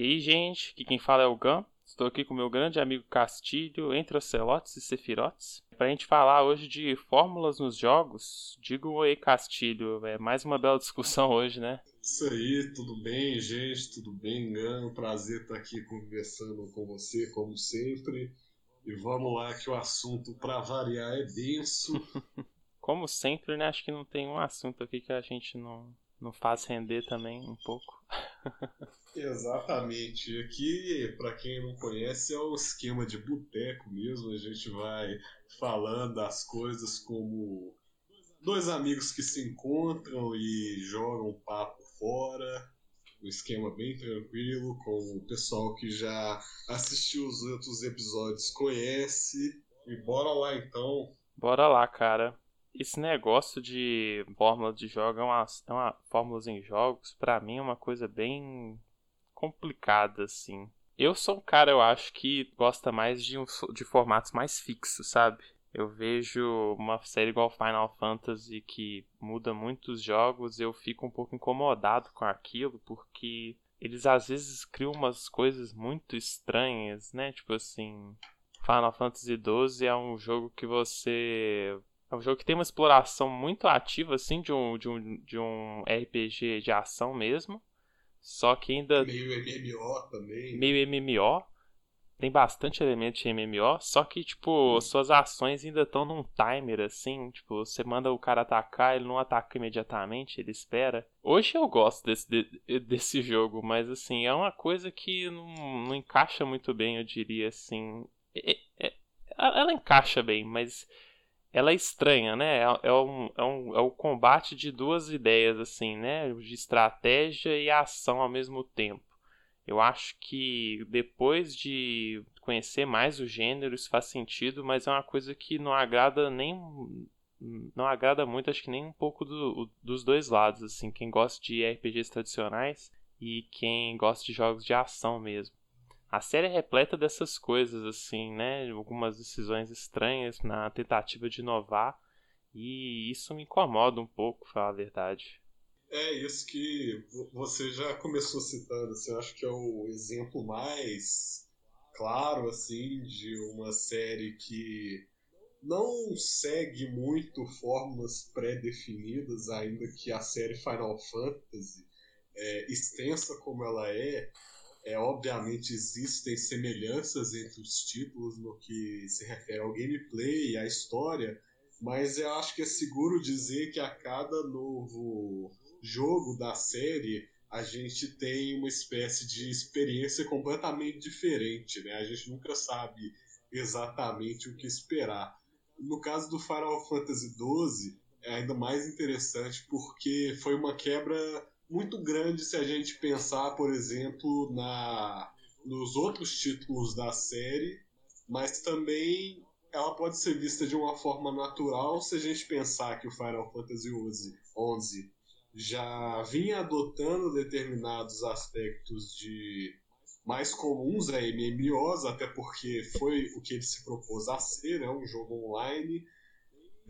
E aí, gente, aqui quem fala é o Gam. Estou aqui com meu grande amigo Castilho, entre ocelotes e sefirotes, para a gente falar hoje de fórmulas nos jogos. Digo oi, Castilho, é mais uma bela discussão hoje, né? Isso aí, tudo bem, gente? Tudo bem, Gam? Prazer estar aqui conversando com você, como sempre. E vamos lá, que o assunto, para variar, é denso. como sempre, né? Acho que não tem um assunto aqui que a gente não, não faz render também um pouco. Exatamente. Aqui, para quem não conhece, é o esquema de boteco mesmo. A gente vai falando as coisas como dois amigos que se encontram e jogam papo fora. Um esquema bem tranquilo, com o pessoal que já assistiu os outros episódios conhece. E bora lá então. Bora lá, cara esse negócio de fórmula de jogo é uma, é uma fórmulas em jogos, para mim é uma coisa bem complicada assim. Eu sou um cara, eu acho que gosta mais de, um, de formatos mais fixos, sabe? Eu vejo uma série igual Final Fantasy que muda muitos jogos, eu fico um pouco incomodado com aquilo, porque eles às vezes criam umas coisas muito estranhas, né? Tipo assim, Final Fantasy XII é um jogo que você é um jogo que tem uma exploração muito ativa, assim, de um, de um, de um RPG de ação mesmo. Só que ainda. Meio MMO também. Meio MMO. Tem bastante elemento de MMO. Só que, tipo, hum. suas ações ainda estão num timer, assim. Tipo, você manda o cara atacar, ele não ataca imediatamente, ele espera. Hoje eu gosto desse, de, desse jogo, mas, assim, é uma coisa que não, não encaixa muito bem, eu diria, assim. É, é, ela encaixa bem, mas ela é estranha, né? É, é, um, é, um, é o combate de duas ideias, assim, né? De estratégia e ação ao mesmo tempo. Eu acho que depois de conhecer mais o gênero, isso faz sentido, mas é uma coisa que não agrada nem. Não agrada muito, acho que nem um pouco do, dos dois lados, assim, quem gosta de RPGs tradicionais e quem gosta de jogos de ação mesmo. A série é repleta dessas coisas, assim, né? Algumas decisões estranhas na tentativa de inovar. E isso me incomoda um pouco, falar a verdade. É isso que você já começou citando, assim, eu acho que é o exemplo mais claro, assim, de uma série que não segue muito fórmulas pré-definidas, ainda que a série Final Fantasy, é, extensa como ela é, é, obviamente existem semelhanças entre os títulos no que se refere ao gameplay e à história, mas eu acho que é seguro dizer que a cada novo jogo da série a gente tem uma espécie de experiência completamente diferente, né? A gente nunca sabe exatamente o que esperar. No caso do Final Fantasy XII, é ainda mais interessante porque foi uma quebra muito grande se a gente pensar, por exemplo, na nos outros títulos da série, mas também ela pode ser vista de uma forma natural se a gente pensar que o Final Fantasy XI já vinha adotando determinados aspectos de mais comuns a MMOs, até porque foi o que ele se propôs a ser, né, um jogo online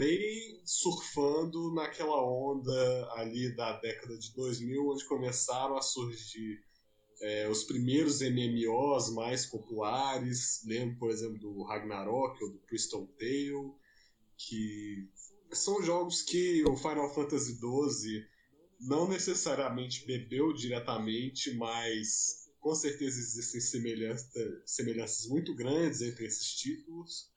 bem surfando naquela onda ali da década de 2000, onde começaram a surgir é, os primeiros MMOs mais populares. Lembro, por exemplo, do Ragnarok ou do Crystal Tale, que são jogos que o Final Fantasy XII não necessariamente bebeu diretamente, mas com certeza existem semelhança, semelhanças muito grandes entre esses títulos.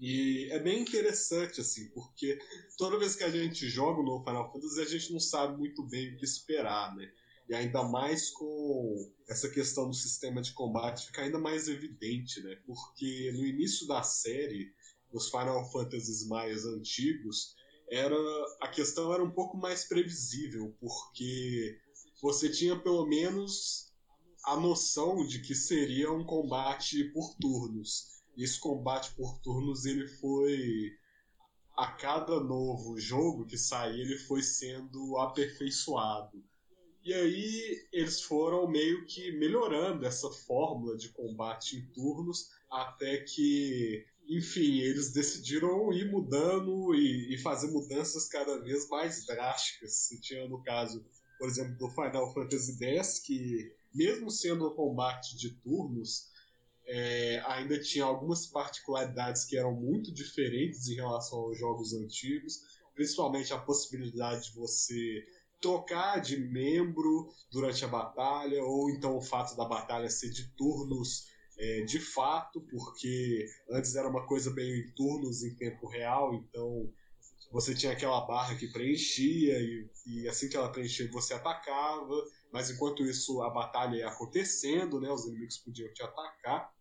E é bem interessante, assim, porque toda vez que a gente joga no Final Fantasy, a gente não sabe muito bem o que esperar, né? E ainda mais com essa questão do sistema de combate fica ainda mais evidente, né? Porque no início da série, os Final Fantasies mais antigos, era a questão era um pouco mais previsível, porque você tinha pelo menos a noção de que seria um combate por turnos esse combate por turnos ele foi a cada novo jogo que saía ele foi sendo aperfeiçoado. E aí eles foram meio que melhorando essa fórmula de combate em turnos até que, enfim, eles decidiram ir mudando e, e fazer mudanças cada vez mais drásticas. Você tinha no caso, por exemplo, do Final Fantasy X que mesmo sendo um combate de turnos, é, ainda tinha algumas particularidades que eram muito diferentes em relação aos jogos antigos, principalmente a possibilidade de você trocar de membro durante a batalha, ou então o fato da batalha ser de turnos é, de fato, porque antes era uma coisa meio em turnos em tempo real, então você tinha aquela barra que preenchia e, e, assim que ela preenchia você atacava, mas enquanto isso a batalha ia acontecendo, né, os inimigos podiam te atacar.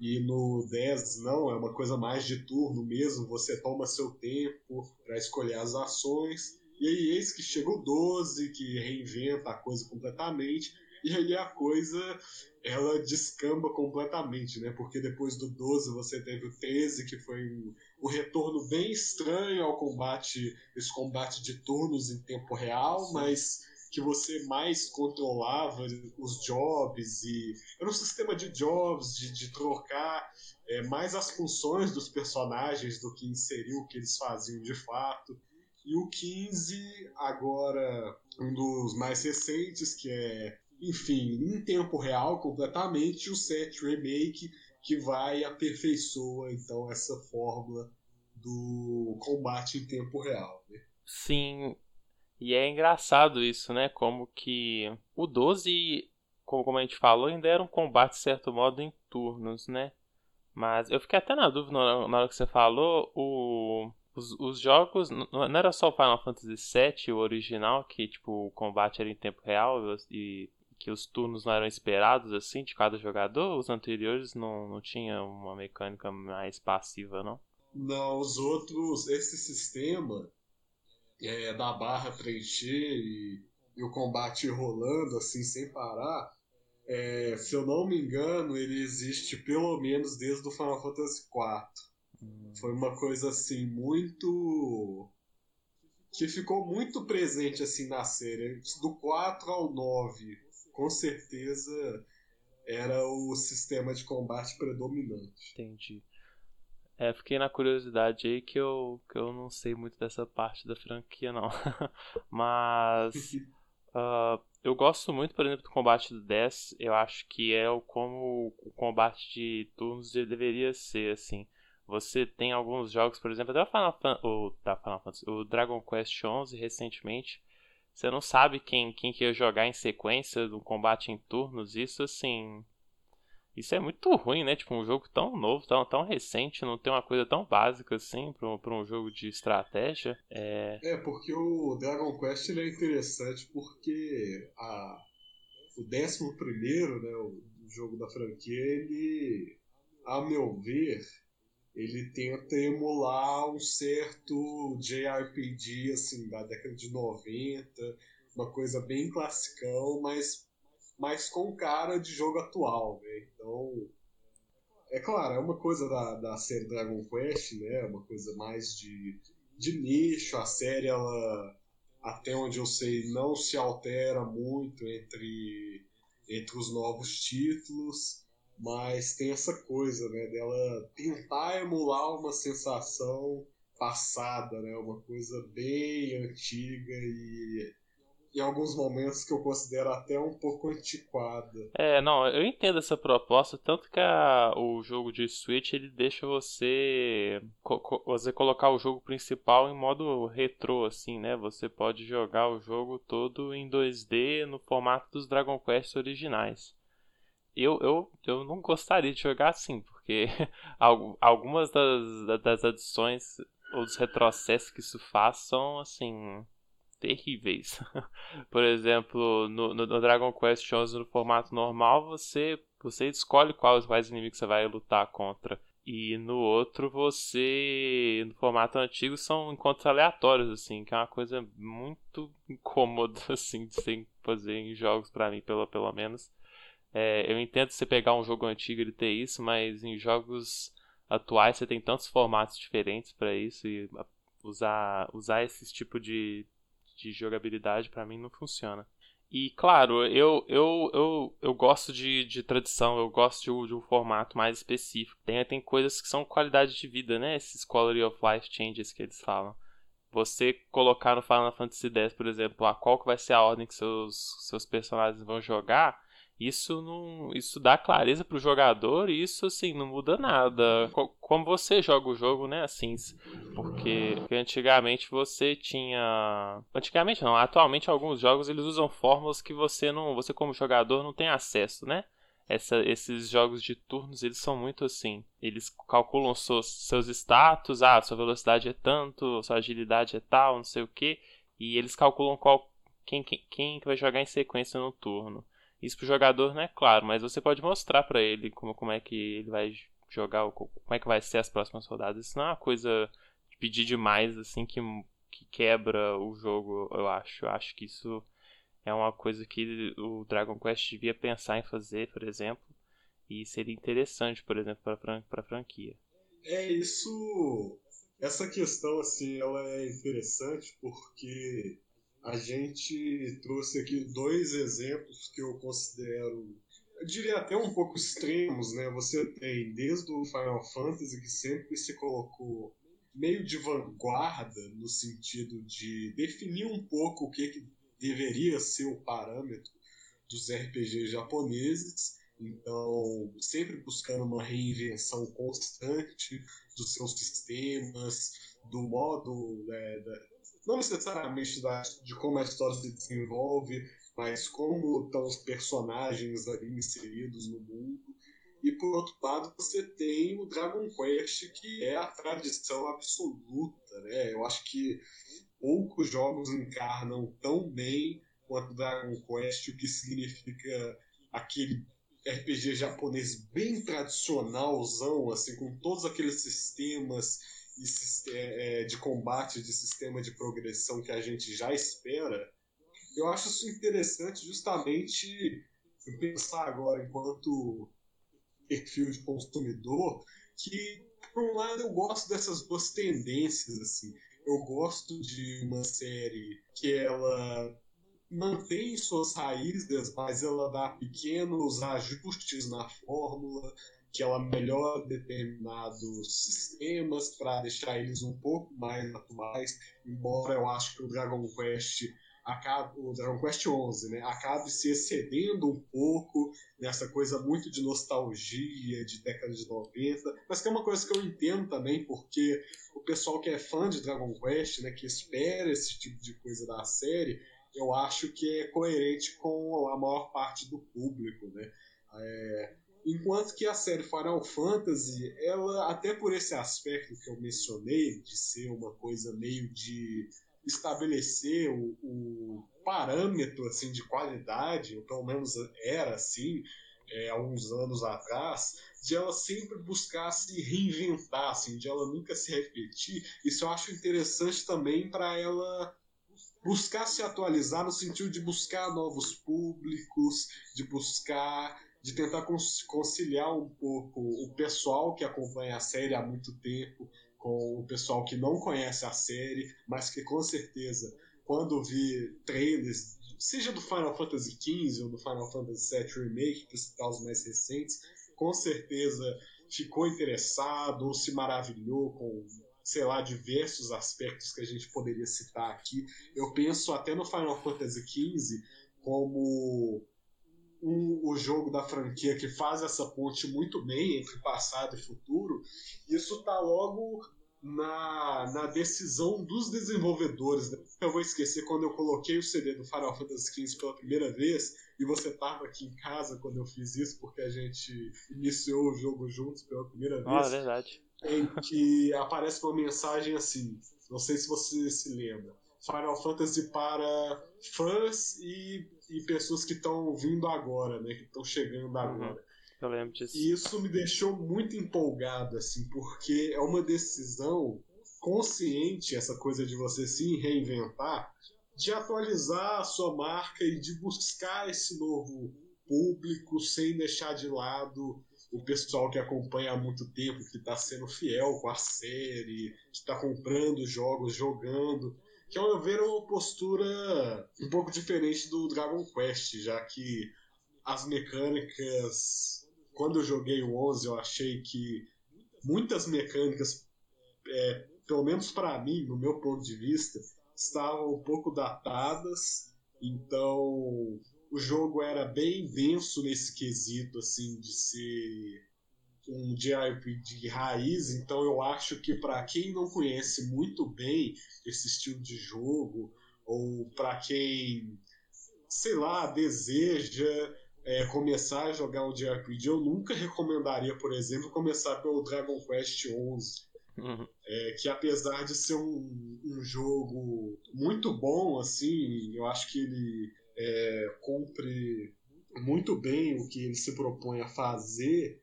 E no 10 não, é uma coisa mais de turno mesmo, você toma seu tempo para escolher as ações. E aí eis que chega o 12, que reinventa a coisa completamente, e aí a coisa ela descamba completamente, né? Porque depois do 12 você teve o 13, que foi um, um retorno bem estranho ao combate, esse combate de turnos em tempo real, mas que você mais controlava os jobs e era um sistema de jobs, de, de trocar é, mais as funções dos personagens do que inserir o que eles faziam de fato. E o 15, agora um dos mais recentes, que é, enfim, em tempo real completamente, o 7 Remake, que vai aperfeiçoa então essa fórmula do combate em tempo real. Né? Sim, e é engraçado isso, né? Como que o 12, como a gente falou, ainda era um combate, de certo modo, em turnos, né? Mas eu fiquei até na dúvida na hora que você falou, o, os, os jogos, não era só o Final Fantasy VII, o original, que tipo, o combate era em tempo real e que os turnos não eram esperados assim de cada jogador, os anteriores não, não tinha uma mecânica mais passiva, não? Não, os outros, esse sistema é, da barra preencher e, e, o combate rolando assim sem parar, é, se eu não me engano, ele existe pelo menos desde o Final Fantasy IV. Hum. Foi uma coisa assim muito que ficou muito presente assim na série, do 4 ao 9, com certeza era o sistema de combate predominante. Entendi. É, fiquei na curiosidade aí que eu, que eu não sei muito dessa parte da franquia, não. Mas. Uh, eu gosto muito, por exemplo, do combate do 10. Eu acho que é o como o combate de turnos deveria ser, assim. Você tem alguns jogos, por exemplo, até o Final, Fan o, da Final Fantasy, o Dragon Quest XI recentemente. Você não sabe quem, quem que ia jogar em sequência do combate em turnos. Isso, assim, isso é muito ruim, né? Tipo, um jogo tão novo, tão, tão recente, não tem uma coisa tão básica assim pra um, pra um jogo de estratégia. É... é, porque o Dragon Quest ele é interessante porque a, o 11 primeiro, né, o, jogo da franquia, ele, a meu ver, ele tenta emular um certo JRPG, assim, da década de 90, uma coisa bem classicão, mas mas com cara de jogo atual, né? Então, é claro, é uma coisa da, da série Dragon Quest, né? É uma coisa mais de, de nicho. A série, ela, até onde eu sei, não se altera muito entre, entre os novos títulos, mas tem essa coisa, né? Dela tentar emular uma sensação passada, né? Uma coisa bem antiga e em alguns momentos que eu considero até um pouco antiquada. É, não, eu entendo essa proposta, tanto que a, o jogo de Switch ele deixa você co você colocar o jogo principal em modo retrô, assim, né? Você pode jogar o jogo todo em 2D no formato dos Dragon Quest originais. Eu, eu, eu não gostaria de jogar assim, porque algumas das, das adições ou dos retrocessos que isso faz são, assim, terríveis. Por exemplo, no, no, Dragon Quest 11 no formato normal, você, você escolhe quais, quais inimigos você vai lutar contra. E no outro, você, no formato antigo, são encontros aleatórios, assim, que é uma coisa muito incômoda, assim, de se fazer em jogos, para mim, pelo, pelo menos. É, eu entendo você pegar um jogo antigo e ter isso, mas em jogos atuais você tem tantos formatos diferentes para isso e usar, usar esse tipo de, de jogabilidade para mim não funciona. E claro, eu, eu, eu, eu gosto de, de tradição, eu gosto de, de, um formato mais específico. Tem, tem coisas que são qualidade de vida, né? Esses quality of life changes que eles falam. Você colocar no Final Fantasy X, por exemplo, qual que vai ser a ordem que seus, seus personagens vão jogar, Isso não, isso dá clareza pro jogador e isso assim não muda nada. Como você joga o jogo, né, assim, porque, porque antigamente você tinha, antigamente não, atualmente alguns jogos eles usam fórmulas que você não, você como jogador não tem acesso, né? Essa, esses jogos de turnos eles são muito assim. Eles calculam seus, seus status, ah, sua velocidade é tanto, sua agilidade é tal, não sei o que, e eles calculam qual quem, quem, quem vai jogar em sequência no turno. Isso pro jogador não é claro, mas você pode mostrar para ele como, como é que ele vai jogar, como é que vai ser as próximas rodadas. Isso não é uma coisa de pedir demais, assim, que, que quebra o jogo, eu acho. Eu acho que isso é uma coisa que o Dragon Quest devia pensar em fazer, por exemplo, e seria interessante, por exemplo, para a franquia. É isso. Essa questão assim, ela é interessante porque a gente trouxe aqui dois exemplos que eu considero, eu diria até um pouco extremos, né? Você tem desde o Final Fantasy que sempre se colocou meio de vanguarda no sentido de definir um pouco o que, que deveria ser o parâmetro dos RPGs japoneses. Então, sempre buscando uma reinvenção constante dos seus sistemas, do modo né, não necessariamente da, de como a história se desenvolve, mas como estão os personagens ali inseridos no mundo. E por outro lado, você tem o Dragon Quest, que é a tradição absoluta. Né? Eu acho que poucos jogos encarnam tão bem quanto Dragon Quest, o que significa aquele RPG japonês bem tradicionalzão, assim, com todos aqueles sistemas de combate, de sistema de progressão que a gente já espera, eu acho isso interessante justamente pensar agora enquanto perfil de consumidor que por um lado eu gosto dessas duas tendências assim. Eu gosto de uma série que ela mantém suas raízes mas ela dá pequenos ajustes na fórmula que ela melhora determinados sistemas para deixar eles um pouco mais atuais, embora eu acho que o Dragon Quest acabe, o Dragon Quest 11, né, acabe se excedendo um pouco nessa coisa muito de nostalgia de década de 90, mas que é uma coisa que eu entendo também, porque o pessoal que é fã de Dragon Quest, né, que espera esse tipo de coisa da série, eu acho que é coerente com a maior parte do público, né. É, Enquanto que a série Final Fantasy, ela, até por esse aspecto que eu mencionei, de ser uma coisa meio de estabelecer o, o parâmetro assim, de qualidade, ou pelo menos era assim, é, alguns anos atrás, de ela sempre buscar se reinventar, assim, de ela nunca se repetir. Isso eu acho interessante também para ela buscar se atualizar no sentido de buscar novos públicos, de buscar de tentar conciliar um pouco o pessoal que acompanha a série há muito tempo com o pessoal que não conhece a série, mas que com certeza, quando vi trailers, seja do Final Fantasy XV ou do Final Fantasy VII Remake, para citar os mais recentes, com certeza ficou interessado ou se maravilhou com, sei lá, diversos aspectos que a gente poderia citar aqui. Eu penso até no Final Fantasy XV como o, o jogo da franquia que faz essa ponte muito bem entre passado e futuro, isso está logo na, na decisão dos desenvolvedores. Né? Eu vou esquecer quando eu coloquei o CD do Final Fantasy XV pela primeira vez e você estava aqui em casa quando eu fiz isso, porque a gente iniciou o jogo juntos pela primeira vez. Ah, verdade. Em que aparece uma mensagem assim, não sei se você se lembra. Final Fantasy para fãs e e pessoas que estão vindo agora, né? Que estão chegando uhum. agora. Uhum. Eu lembro disso. E isso me deixou muito empolgado, assim, porque é uma decisão consciente, essa coisa de você se reinventar, de atualizar a sua marca e de buscar esse novo público sem deixar de lado o pessoal que acompanha há muito tempo, que está sendo fiel com a série, que está comprando jogos, jogando que ao meu ver é uma postura um pouco diferente do Dragon Quest, já que as mecânicas, quando eu joguei o 11, eu achei que muitas mecânicas, é, pelo menos para mim, no meu ponto de vista, estavam um pouco datadas, então o jogo era bem denso nesse quesito, assim, de ser um JRPG raiz, então eu acho que para quem não conhece muito bem esse estilo de jogo, ou para quem, sei lá, deseja é, começar a jogar um JRPG, eu nunca recomendaria, por exemplo, começar pelo Dragon Quest XI. Uhum. É, que apesar de ser um, um, jogo muito bom, assim, eu acho que ele é, cumpre muito bem o que ele se propõe a fazer,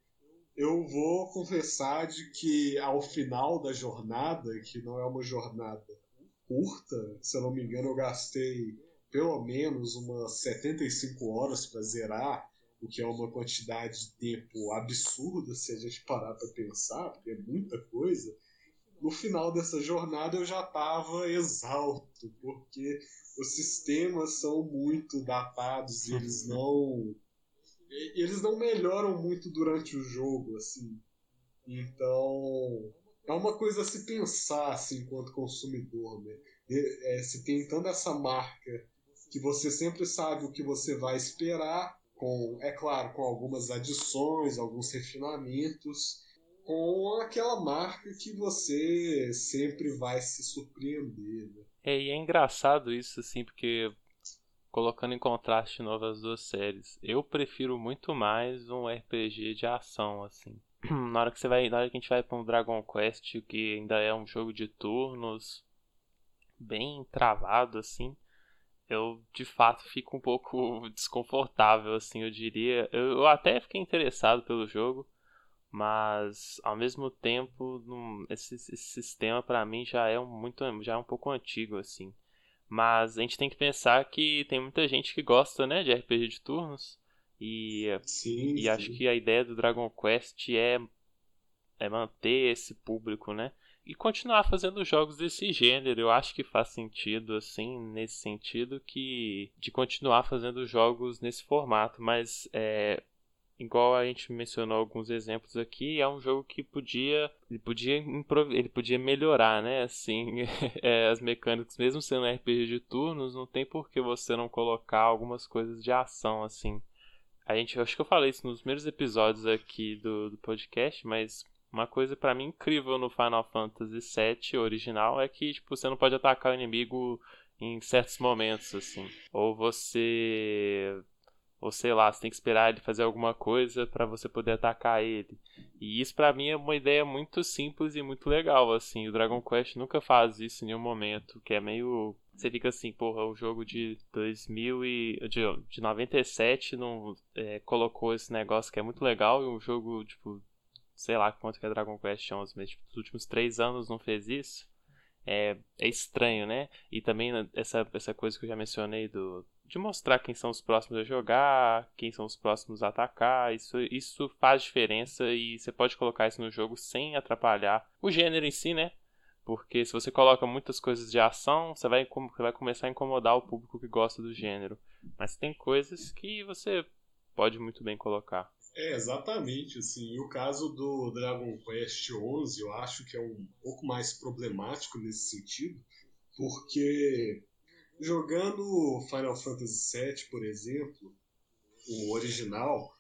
eu vou confessar de que ao final da jornada, que não é uma jornada curta, se eu não me engano, eu gastei pelo menos umas 75 horas para zerar, o que é uma quantidade de tempo absurda se a gente parar para pensar, porque é muita coisa. No final dessa jornada eu já estava exausto, porque os sistemas são muito datados e eles não eles não melhoram muito durante o jogo, assim. Então, é uma coisa a se pensar, assim, enquanto consumidor, né? É, se tentando essa marca que você sempre sabe o que você vai esperar, com, é claro, com algumas adições, alguns refinamentos, com aquela marca que você sempre vai se surpreender, né? É, e é engraçado isso, assim, porque colocando em contraste de novo as duas séries. Eu prefiro muito mais um RPG de ação, assim. na hora que você vai, na hora que a gente vai para um Dragon Quest, que ainda é um jogo de turnos bem travado assim, eu de fato fico um pouco desconfortável assim, eu diria. Eu, eu até fiquei interessado pelo jogo, mas ao mesmo tempo, esse, esse sistema para mim já é muito já é um pouco antigo assim. Mas a gente tem que pensar que tem muita gente que gosta, né, de RPG de turnos. E, sim, e sim. acho que a ideia do Dragon Quest é, é manter esse público, né? E continuar fazendo jogos desse gênero. Eu acho que faz sentido, assim, nesse sentido, que de continuar fazendo jogos nesse formato. Mas é, igual a gente mencionou alguns exemplos aqui, é um jogo que podia ele podia ele podia melhorar, né? Assim, é, as mecânicas, mesmo sendo um RPG de turnos, não tem por que você não colocar algumas coisas de ação assim. A gente, acho que eu falei isso nos primeiros episódios aqui do, do podcast, mas uma coisa para mim incrível no Final Fantasy VII original é que tipo você não pode atacar o inimigo em certos momentos assim, ou você ou sei lá, você tem que esperar ele fazer alguma coisa para você poder atacar ele. E isso para mim é uma ideia muito simples e muito legal, assim. O Dragon Quest nunca faz isso em nenhum momento, que é meio você fica assim, porra, o jogo de 2000 e de, de 97 não é, colocou esse negócio que é muito legal e um jogo tipo sei lá quanto que é Dragon Quest 11, mas tipo, nos últimos três anos não fez isso. É, é estranho, né? E também essa, essa coisa que eu já mencionei do de mostrar quem são os próximos a jogar, quem são os próximos a atacar. Isso, isso faz diferença e você pode colocar isso no jogo sem atrapalhar o gênero em si, né? Porque se você coloca muitas coisas de ação, você vai, você vai começar a incomodar o público que gosta do gênero. Mas tem coisas que você pode muito bem colocar. É, exatamente, assim, o caso do Dragon Quest XI eu acho que é um pouco mais problemático nesse sentido, porque Jogando Final Fantasy VII, por exemplo, o original,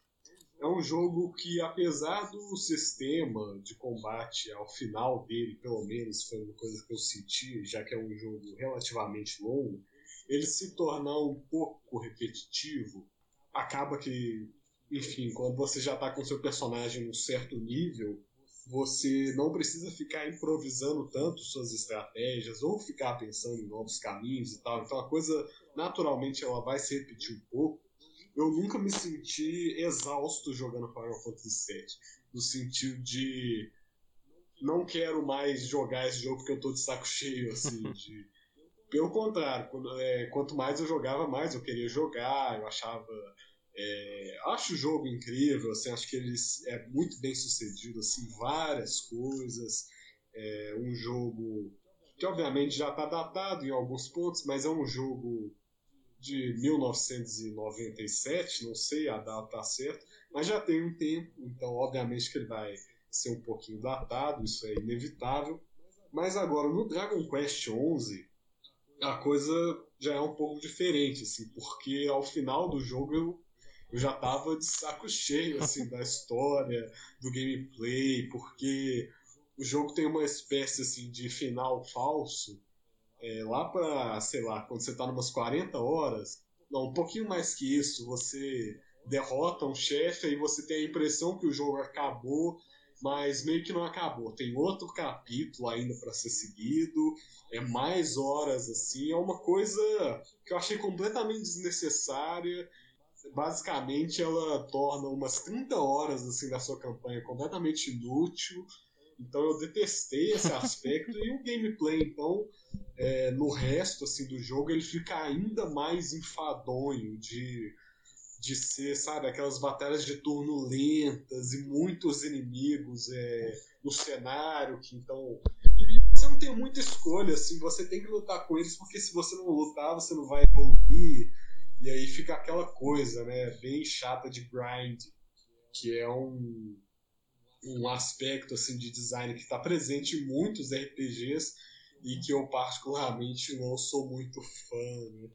é um jogo que, apesar do sistema de combate ao final dele, pelo menos foi uma coisa que eu senti, já que é um jogo relativamente longo, ele se tornar um pouco repetitivo, acaba que, enfim, quando você já está com seu personagem num certo nível, você não precisa ficar improvisando tanto suas estratégias ou ficar pensando em novos caminhos e tal. Então a coisa naturalmente ela vai se repetir um pouco. Eu nunca me senti exausto jogando Final Fantasy VII, no sentido de não quero mais jogar esse jogo porque eu tô de saco cheio, assim, de... Pelo contrário, quando, é, quanto mais eu jogava, mais eu queria jogar, eu achava é, acho o jogo incrível, assim, acho que ele é muito bem sucedido, assim, várias coisas. É um jogo que obviamente já está datado em alguns pontos, mas é um jogo de 1997, não sei a data certa, mas já tem um tempo, então obviamente que ele vai ser um pouquinho datado, isso é inevitável. Mas agora no Dragon Quest XI a coisa já é um pouco diferente, assim, porque ao final do jogo eu, eu já tava de saco cheio, assim, da história, do gameplay, porque o jogo tem uma espécie, assim, de final falso, é, lá pra, sei lá, quando você tá umas 40 horas, não, um pouquinho mais que isso, você derrota um chefe e você tem a impressão que o jogo acabou mas meio que não acabou. Tem outro capítulo ainda para ser seguido, é mais horas assim, é uma coisa que eu achei completamente desnecessária. Basicamente, ela torna umas 30 horas assim da sua campanha completamente inútil. Então eu detestei esse aspecto e o gameplay, então, é, no resto assim do jogo, ele fica ainda mais enfadonho de de ser, sabe, aquelas batalhas de turno lentas e muitos inimigos é, no cenário, que então. E você não tem muita escolha, assim, você tem que lutar com eles, porque se você não lutar, você não vai evoluir. E aí fica aquela coisa, né, bem chata de grind, que é um, um aspecto assim de design que está presente em muitos RPGs e que eu particularmente não sou muito fã. Né?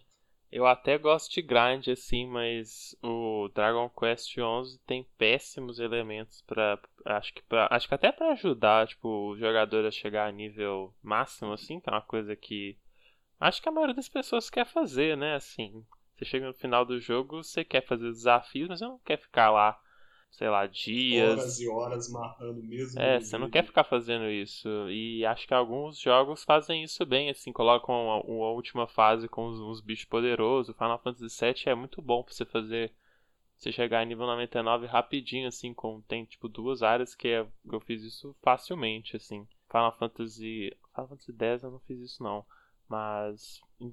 Eu até gosto de grind assim, mas o Dragon Quest XI tem péssimos elementos para acho que pra, acho que até para ajudar, tipo, o jogador a chegar a nível máximo assim, que é uma coisa que acho que a maioria das pessoas quer fazer, né, assim. Você chega no final do jogo, você quer fazer desafios, mas você não quer ficar lá sei lá, dias. Horas e horas matando mesmo. É, você não quer ficar fazendo isso. E acho que alguns jogos fazem isso bem, assim, colocam uma, uma última fase com uns, uns, bichos poderosos. Final Fantasy VII é muito bom pra você fazer. Você chegar em nível 99 rapidinho, assim, com, tem tipo duas áreas que, é, eu fiz isso facilmente, assim. Final Fantasy. Final Fantasy X eu não fiz isso não. Mas em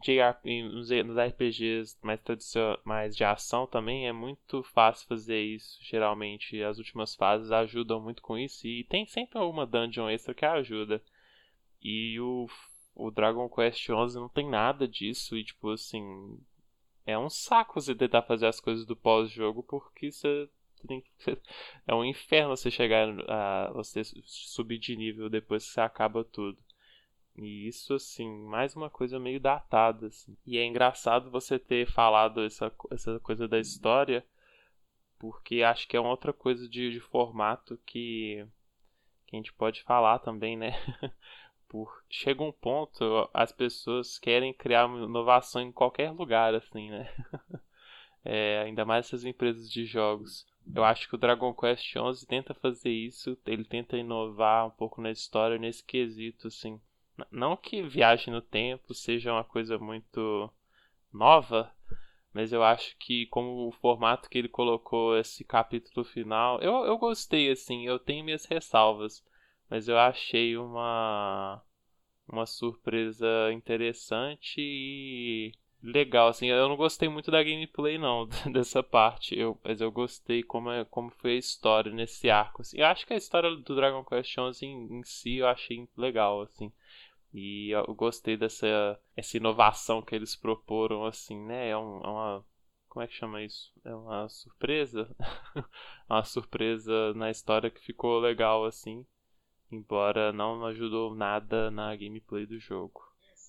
nos RPGs mais, mais de ação também é muito fácil fazer isso. Geralmente as últimas fases ajudam muito com isso. E tem sempre alguma dungeon extra que ajuda. E o, o Dragon Quest XI não tem nada disso. E tipo assim. É um saco você tentar fazer as coisas do pós-jogo porque você é um inferno você chegar a você subir de nível depois que você acaba tudo. E isso, assim, mais uma coisa meio datada, assim. E é engraçado você ter falado essa, essa coisa da história, porque acho que é outra coisa de, de formato que, que a gente pode falar também, né? Por, chega um ponto, as pessoas querem criar inovação em qualquer lugar, assim, né? é, ainda mais essas empresas de jogos. Eu acho que o Dragon Quest XI tenta fazer isso, ele tenta inovar um pouco na história nesse quesito, assim. Não que viagem no tempo seja uma coisa muito nova, mas eu acho que como o formato que ele colocou esse capítulo final, eu, eu gostei assim, eu tenho minhas ressalvas, mas eu achei uma uma surpresa interessante e legal assim. Eu não gostei muito da gameplay não dessa parte, eu, mas eu gostei como é, como foi a história nesse arco assim. Eu acho que a história do Dragon Quest 11 em, em si eu achei legal assim. E eu gostei dessa essa inovação que eles proporam, assim, né? É, um, é uma. Como é que chama isso? É uma surpresa? uma surpresa na história que ficou legal, assim. Embora não ajudou nada na gameplay do jogo.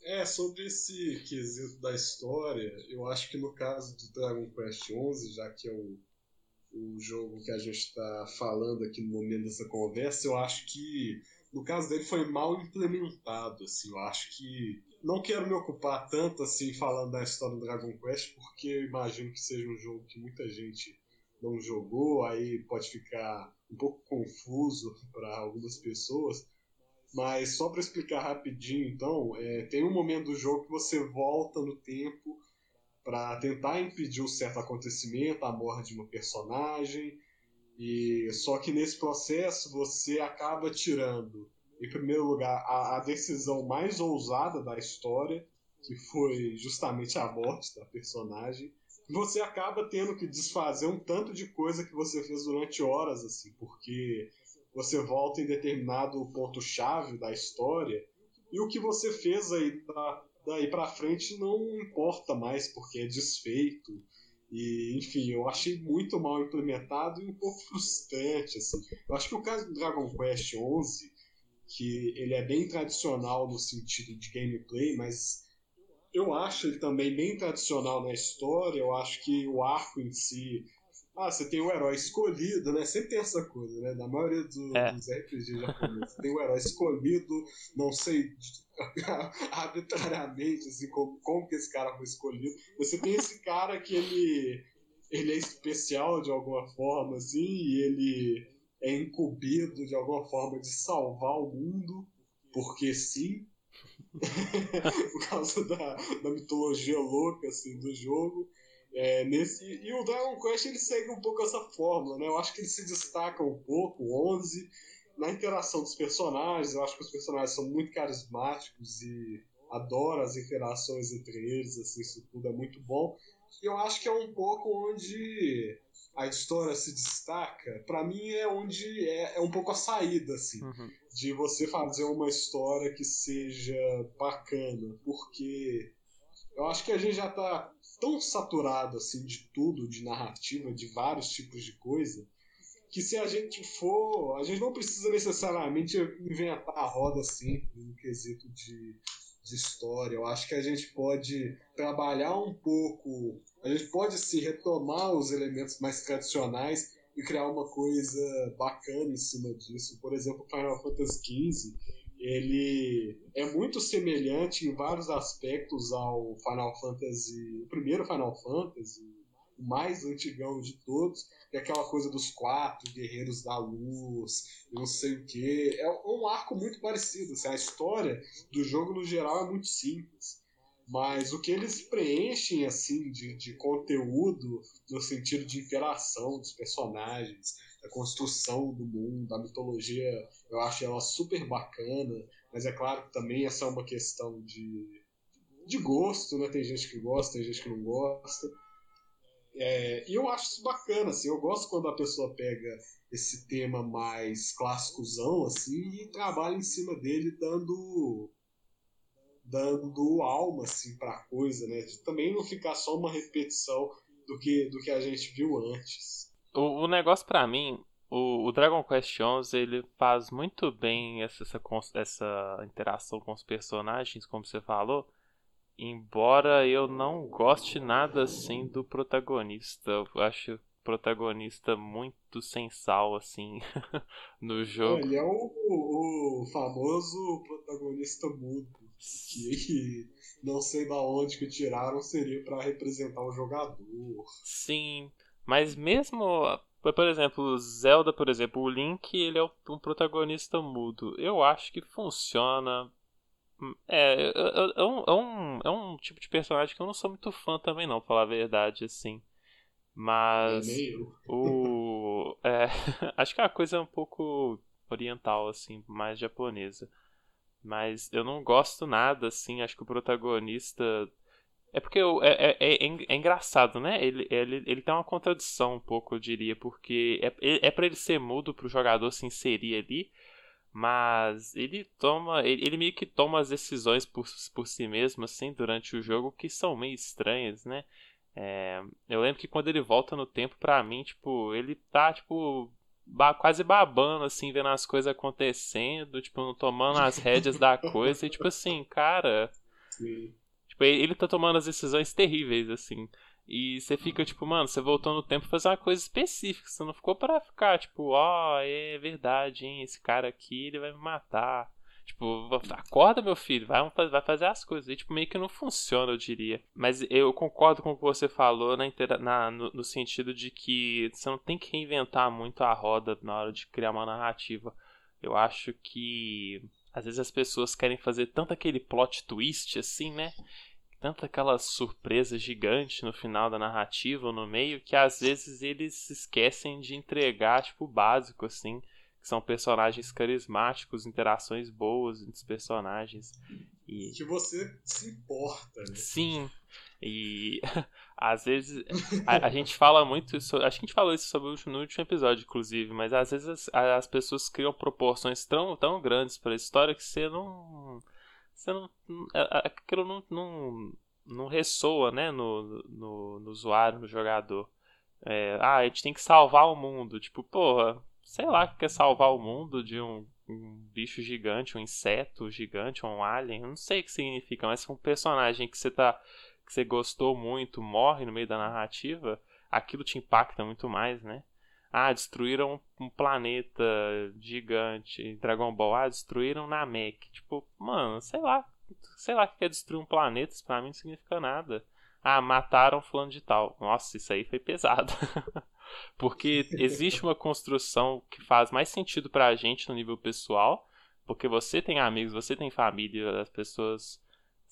É, sobre esse quesito da história, eu acho que no caso do Dragon Quest XI, já que é o, o jogo que a gente está falando aqui no momento dessa conversa, eu acho que no caso dele foi mal implementado, assim, eu acho que não quero me ocupar tanto assim falando da história do Dragon Quest, porque eu imagino que seja um jogo que muita gente não jogou, aí pode ficar um pouco confuso para algumas pessoas. Mas só para explicar rapidinho, então, é, tem um momento do jogo que você volta no tempo para tentar impedir um certo acontecimento, a morte de uma personagem, e só que nesse processo você acaba tirando, em primeiro lugar, a, a decisão mais ousada da história, que foi justamente a morte da personagem. Você acaba tendo que desfazer um tanto de coisa que você fez durante horas, assim, porque você volta em determinado ponto-chave da história e o que você fez aí da, daí para frente não importa mais porque é desfeito e, enfim, eu achei muito mal implementado e um pouco frustrante, assim. Eu acho que o caso do Dragon Quest XI, que ele é bem tradicional no sentido de gameplay, mas eu acho ele também bem tradicional na história. Eu acho que o arco em si. Ah, você tem o herói escolhido, né? Sempre tem essa coisa, né? Na maioria do, é. dos RPGs japoneses. tem o herói escolhido, não sei arbitrariamente, assim, como, como que esse cara foi escolhido. Você tem esse cara que ele, ele é especial de alguma forma, assim, e ele é incumbido de alguma forma de salvar o mundo, porque sim. por causa da, da mitologia louca assim, do jogo. É, nesse, e o Dragon Quest ele segue um pouco essa fórmula, né? Eu acho que ele se destaca um pouco, o 11, na interação dos personagens. Eu acho que os personagens são muito carismáticos e adoro as interações entre eles, assim, isso tudo é muito bom. E eu acho que é um pouco onde a história se destaca, para mim é onde é, é, um pouco a saída, assim, uhum. de você fazer uma história que seja bacana, porque eu acho que a gente já tá tão saturado, assim, de tudo, de narrativa, de vários tipos de coisa, que se a gente for, a gente não precisa necessariamente inventar a roda, assim, no quesito de, de história. Eu acho que a gente pode trabalhar um pouco a gente pode se retomar os elementos mais tradicionais e criar uma coisa bacana em cima disso. Por exemplo, Final Fantasy XV, ele é muito semelhante em vários aspectos ao Final Fantasy, o primeiro Final Fantasy, o mais antigão de todos, que é aquela coisa dos quatro guerreiros da luz, não sei o que. É um arco muito parecido. Assim, a história do jogo no geral é muito simples. Mas o que eles preenchem assim de, de conteúdo no sentido de interação dos personagens, da construção do mundo, da mitologia, eu acho ela super bacana. Mas é claro que também essa é uma questão de, de gosto, né? Tem gente que gosta, tem gente que não gosta. É, e eu acho isso bacana, assim, eu gosto quando a pessoa pega esse tema mais clássicozão, assim, e trabalha em cima dele dando dando alma assim para a coisa, né? De também não ficar só uma repetição do que, do que a gente viu antes. O, o negócio para mim, o, o, Dragon Quest XI ele faz muito bem essa, essa, essa interação com os personagens, como você falou. Embora eu não goste nada assim do protagonista, eu acho protagonista muito sensal, assim, no jogo. Ele é o, o, famoso protagonista mudo, que não sei da onde que tiraram, seria para representar o jogador. Sim, mas mesmo, por exemplo, Zelda, por exemplo, o Link, ele é um protagonista mudo. Eu acho que funciona é, é, é, um, é, um, é um tipo de personagem que eu não sou muito fã também, não, pra falar a verdade, assim. Mas é o é, acho que a coisa é um pouco oriental assim, mais japonesa. Mas eu não gosto nada assim, acho que o protagonista é porque eu, é, é, é, é, engraçado, né? Ele, ele, ele tem uma contradição um pouco, eu diria, porque é, é para ele ser mudo para o jogador se inserir ali, mas ele toma, ele, ele, meio que toma as decisões por, por si mesmo, assim, durante o jogo, que são meio estranhas, né? É, eu lembro que quando ele volta no tempo, pra mim, tipo, ele tá, tipo, ba quase babando, assim, vendo as coisas acontecendo, tipo, tomando as rédeas da coisa, e tipo assim, cara. Sim. Tipo, ele tá tomando as decisões terríveis, assim. E você fica, tipo, mano, você voltou no tempo pra fazer uma coisa específica. Você não ficou para ficar, tipo, ó, oh, é verdade, hein? Esse cara aqui, ele vai me matar. Tipo, acorda, meu filho, vai, vai fazer as coisas. E, tipo, meio que não funciona, eu diria. Mas eu concordo com o que você falou na, na no, no, sentido de que você não tem que reinventar muito a roda na hora de criar uma narrativa. Eu acho que às vezes as pessoas querem fazer tanto aquele plot twist assim, né? Tanta aquela surpresa gigante no final da narrativa ou no meio, que às vezes eles esquecem de entregar, tipo, o básico, assim que são personagens carismáticos, interações boas entre os personagens. E... Que você se importa, né? Sim. E às vezes a, a gente fala muito sobre, acho que a gente falou isso sobre no último episódio, inclusive, mas às vezes as, as pessoas criam proporções tão, tão grandes para a história que você não. Você não. Aquilo não, não, não ressoa né, no, no, no usuário, no jogador. É, ah, a gente tem que salvar o mundo. Tipo, porra, sei lá, que quer salvar o mundo de um um bicho gigante, um inseto gigante, um alien, eu não sei o que significa, mas se um personagem que você tá que você gostou muito morre no meio da narrativa, aquilo te impacta muito mais, né? Ah, destruíram um planeta gigante, Dragon Ball, ah, destruíram Namek. Tipo, mano, sei lá, sei lá o que é destruir um planeta, isso pra mim não significa nada. Ah, mataram fulano de tal. Nossa, isso aí foi pesado. porque existe uma construção que faz mais sentido pra gente no nível pessoal, porque você tem amigos, você tem família, as pessoas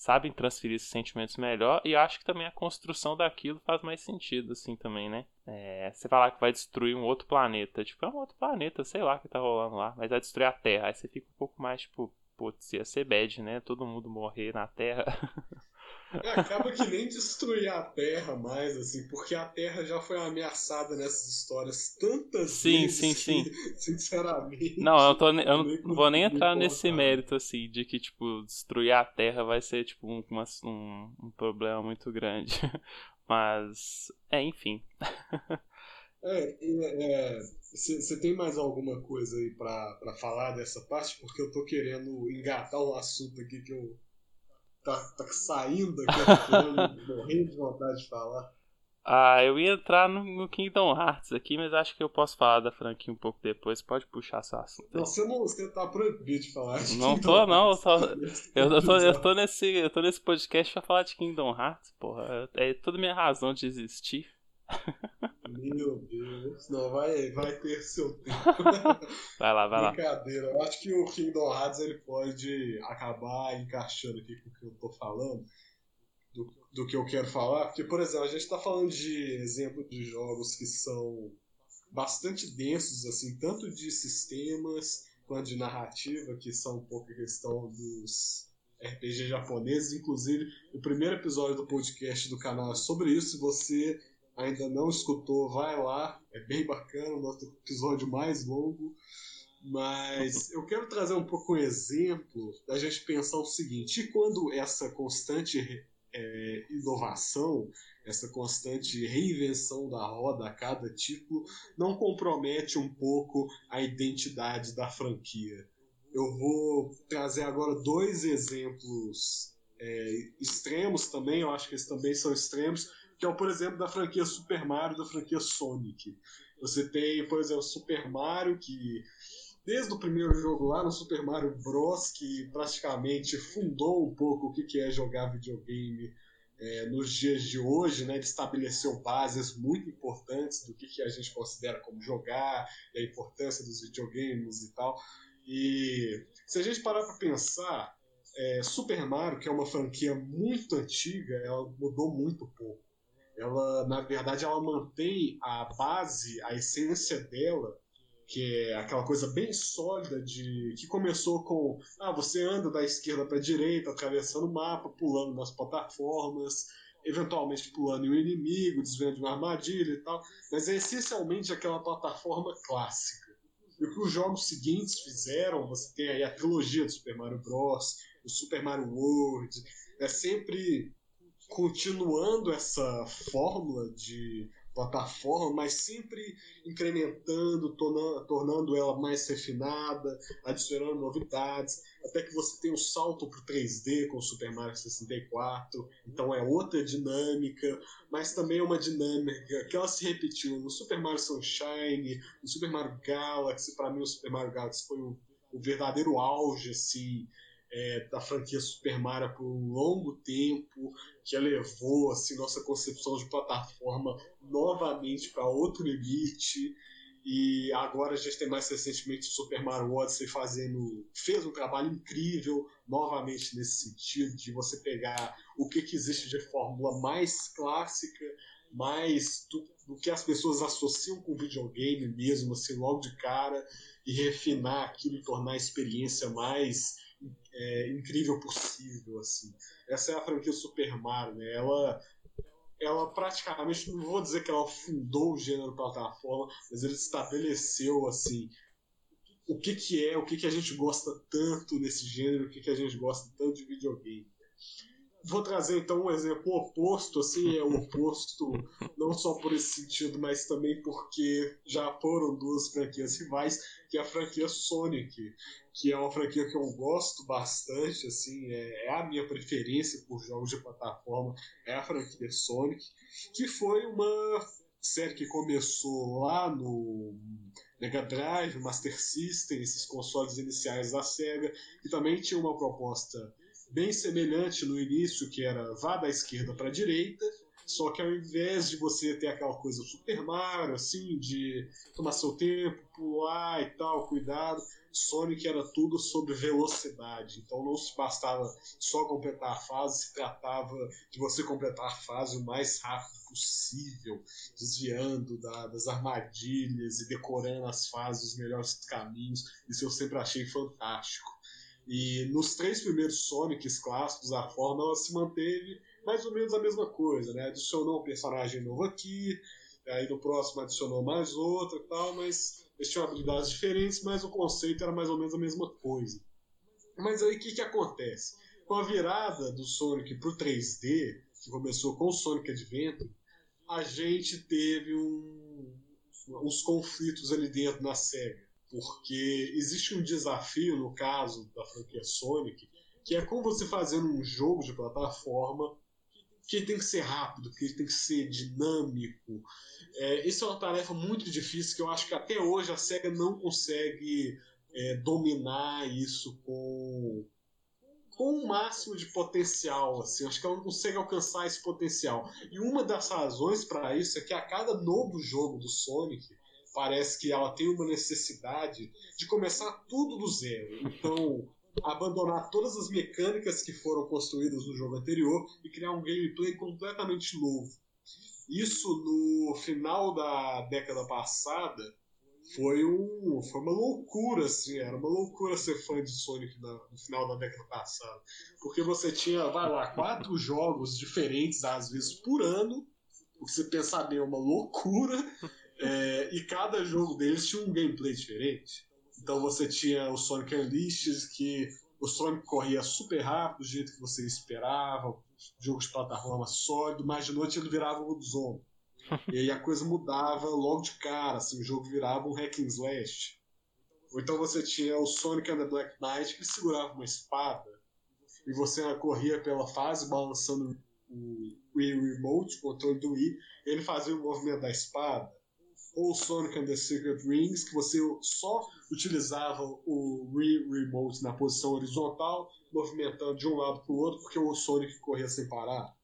sabem transferir esses sentimentos melhor e acho que também a construção daquilo faz mais sentido assim também, né? É, você falar que vai destruir um outro planeta, tipo, é um outro planeta, sei lá o que tá rolando lá, mas vai destruir a Terra, aí você fica um pouco mais, tipo, putz, ia ser bad, né? Todo mundo morrer na Terra. É, acaba que nem destruir a Terra mais, assim, porque a Terra já foi ameaçada nessas histórias tantas sim, vezes. Sim, sim, sim. Sinceramente. Não, eu, tô, eu não vou nem entrar nesse mérito, assim, de que, tipo, destruir a Terra vai ser, tipo, um, uma, um, um problema muito grande. Mas, é, enfim. É, você é, tem mais alguma coisa aí para falar dessa parte? Porque eu tô querendo engatar um assunto aqui que eu tá, tá saindo aqui, morrendo de vontade de falar. Ah, eu ia entrar no, no, Kingdom Hearts aqui, mas acho que eu posso falar da franquia um pouco depois. Pode puxar seu assunto. Não, você não você tá proibido de falar de Não Kingdom tô, não. Eu, só, eu, eu, tô, eu, tô nesse, eu tô nesse podcast pra falar de Kingdom Hearts, porra. É toda minha razão de existir. Meu Deus, não, vai, vai ter seu tempo. Vai lá, vai lá. Brincadeira, eu acho que o Kingdom Hearts ele pode acabar encaixando aqui com o que eu tô falando, do, do que eu quero falar, porque, por exemplo, a gente tá falando de exemplo de jogos que são bastante densos, assim, tanto de sistemas quanto de narrativa, que são um pouco a questão dos RPG japoneses. Inclusive, o primeiro episódio do podcast do canal é sobre isso. Se você ainda não escutou, vai lá, é bem bacana, o nosso episódio mais longo. Mas eu quero trazer um pouco um exemplo da gente pensar o seguinte: e quando essa constante é, inovação, essa constante reinvenção da roda a cada título não compromete um pouco a identidade da franquia? Eu vou trazer agora dois exemplos é, extremos também, eu acho que eles também são extremos, que é o, por exemplo, da franquia Super Mario, da franquia Sonic. Você tem, por exemplo, Super Mario, que desde o primeiro jogo lá no Super Mario Bros., que praticamente fundou um pouco o que é jogar videogame é, nos dias de hoje, né? ele estabeleceu bases muito importantes do que, que a gente considera como jogar, a importância dos videogames e tal. E se a gente parar para pensar, é, Super Mario, que é uma franquia muito antiga, ela mudou muito pouco ela na verdade ela mantém a base, a essência dela, que é aquela coisa bem sólida de que começou com ah, você anda da esquerda para a direita, atravessando o mapa, pulando nas plataformas, eventualmente pulando em um inimigo, desviando de uma armadilha e tal, mas é essencialmente aquela plataforma clássica. E o que os jogos seguintes fizeram, você tem aí a trilogia do Super Mario Bros, o Super Mario World, é sempre continuando essa fórmula de plataforma, mas sempre incrementando, tornando, tornando ela mais refinada, adicionando novidades, até que você tem um salto para o 3D com o Super Mario 64, então é outra dinâmica, mas também é uma dinâmica que ela se repetiu no Super Mario Sunshine, no Super Mario Galaxy, para mim o Super Mario Galaxy foi o, o verdadeiro auge assim, é, da franquia Super Mario por um longo tempo, que elevou assim, nossa concepção de plataforma novamente para outro limite. E agora a gente tem mais recentemente o Super Mario Odyssey fazendo. fez um trabalho incrível novamente nesse sentido, de você pegar o que, que existe de fórmula mais clássica, mais do, do que as pessoas associam com videogame mesmo, assim, logo de cara, e refinar aquilo e tornar a experiência mais é, incrível possível, assim. Essa é a franquia Super Mario, né? Ela, ela praticamente, não vou dizer que ela fundou o gênero plataforma, mas ele estabeleceu, assim, o que que é, o que que a gente gosta tanto nesse gênero, o que que a gente gosta tanto de videogame. vou trazer então um exemplo oposto, assim, é o oposto não só por esse sentido, mas também porque já foram duas franquias rivais, que é a franquia Sonic, que é uma franquia que eu gosto bastante, assim, é, é a minha preferência por jogos de plataforma, é a franquia Sonic, que foi uma série que começou lá no Mega Drive, Master System, esses consoles iniciais da Sega, e também tinha uma proposta bem semelhante no início, que era vá da esquerda para a direita, só que ao invés de você ter aquela coisa Super Mario, assim, de tomar seu tempo, pular e tal, cuidado, Sonic era tudo sobre velocidade. Então não se bastava só completar a fase, se tratava de você completar a fase o mais rápido possível, desviando da, das armadilhas e decorando as fases, os melhores caminhos. Isso eu sempre achei fantástico. E nos três primeiros Sonics clássicos, a fórmula se manteve mais ou menos a mesma coisa, né? Adicionou um personagem novo aqui, aí no próximo adicionou mais outro e tal, mas eles tinham habilidades diferentes, mas o conceito era mais ou menos a mesma coisa. Mas aí o que, que acontece? Com a virada do Sonic pro 3D, que começou com o Sonic Adventure, a gente teve um, uns conflitos ali dentro na SEGA porque existe um desafio no caso da franquia Sonic, que é como você fazendo um jogo de plataforma que tem que ser rápido, que tem que ser dinâmico. É, isso é uma tarefa muito difícil que eu acho que até hoje a SEGA não consegue é, dominar isso com, com o máximo de potencial. Assim. Acho que ela não consegue alcançar esse potencial. E uma das razões para isso é que a cada novo jogo do Sonic parece que ela tem uma necessidade de começar tudo do zero. Então, abandonar todas as mecânicas que foram construídas no jogo anterior e criar um gameplay completamente novo. Isso no final da década passada foi, um, foi uma loucura, assim, era uma loucura ser fã de Sonic na, no final da década passada. Porque você tinha, vai lá, quatro jogos diferentes, às vezes, por ano, o que você pensar bem é uma loucura. É, e cada jogo deles tinha um gameplay diferente. Então você tinha o Sonic Unleashed, que o Sonic corria super rápido, do jeito que você esperava, jogo de plataforma sólido, mas de noite ele virava um lobisomem. e aí a coisa mudava logo de cara, assim, o jogo virava um hack and slash. Ou então você tinha o Sonic and the Black Knight, que segurava uma espada, e você corria pela fase balançando o Wii Remote, o controle do Wii, e ele fazia o movimento da espada ou Sonic and the Secret Rings, que você só utilizava o Wii Remote na posição horizontal, movimentando de um lado para o outro, porque o Sonic corria sem parar.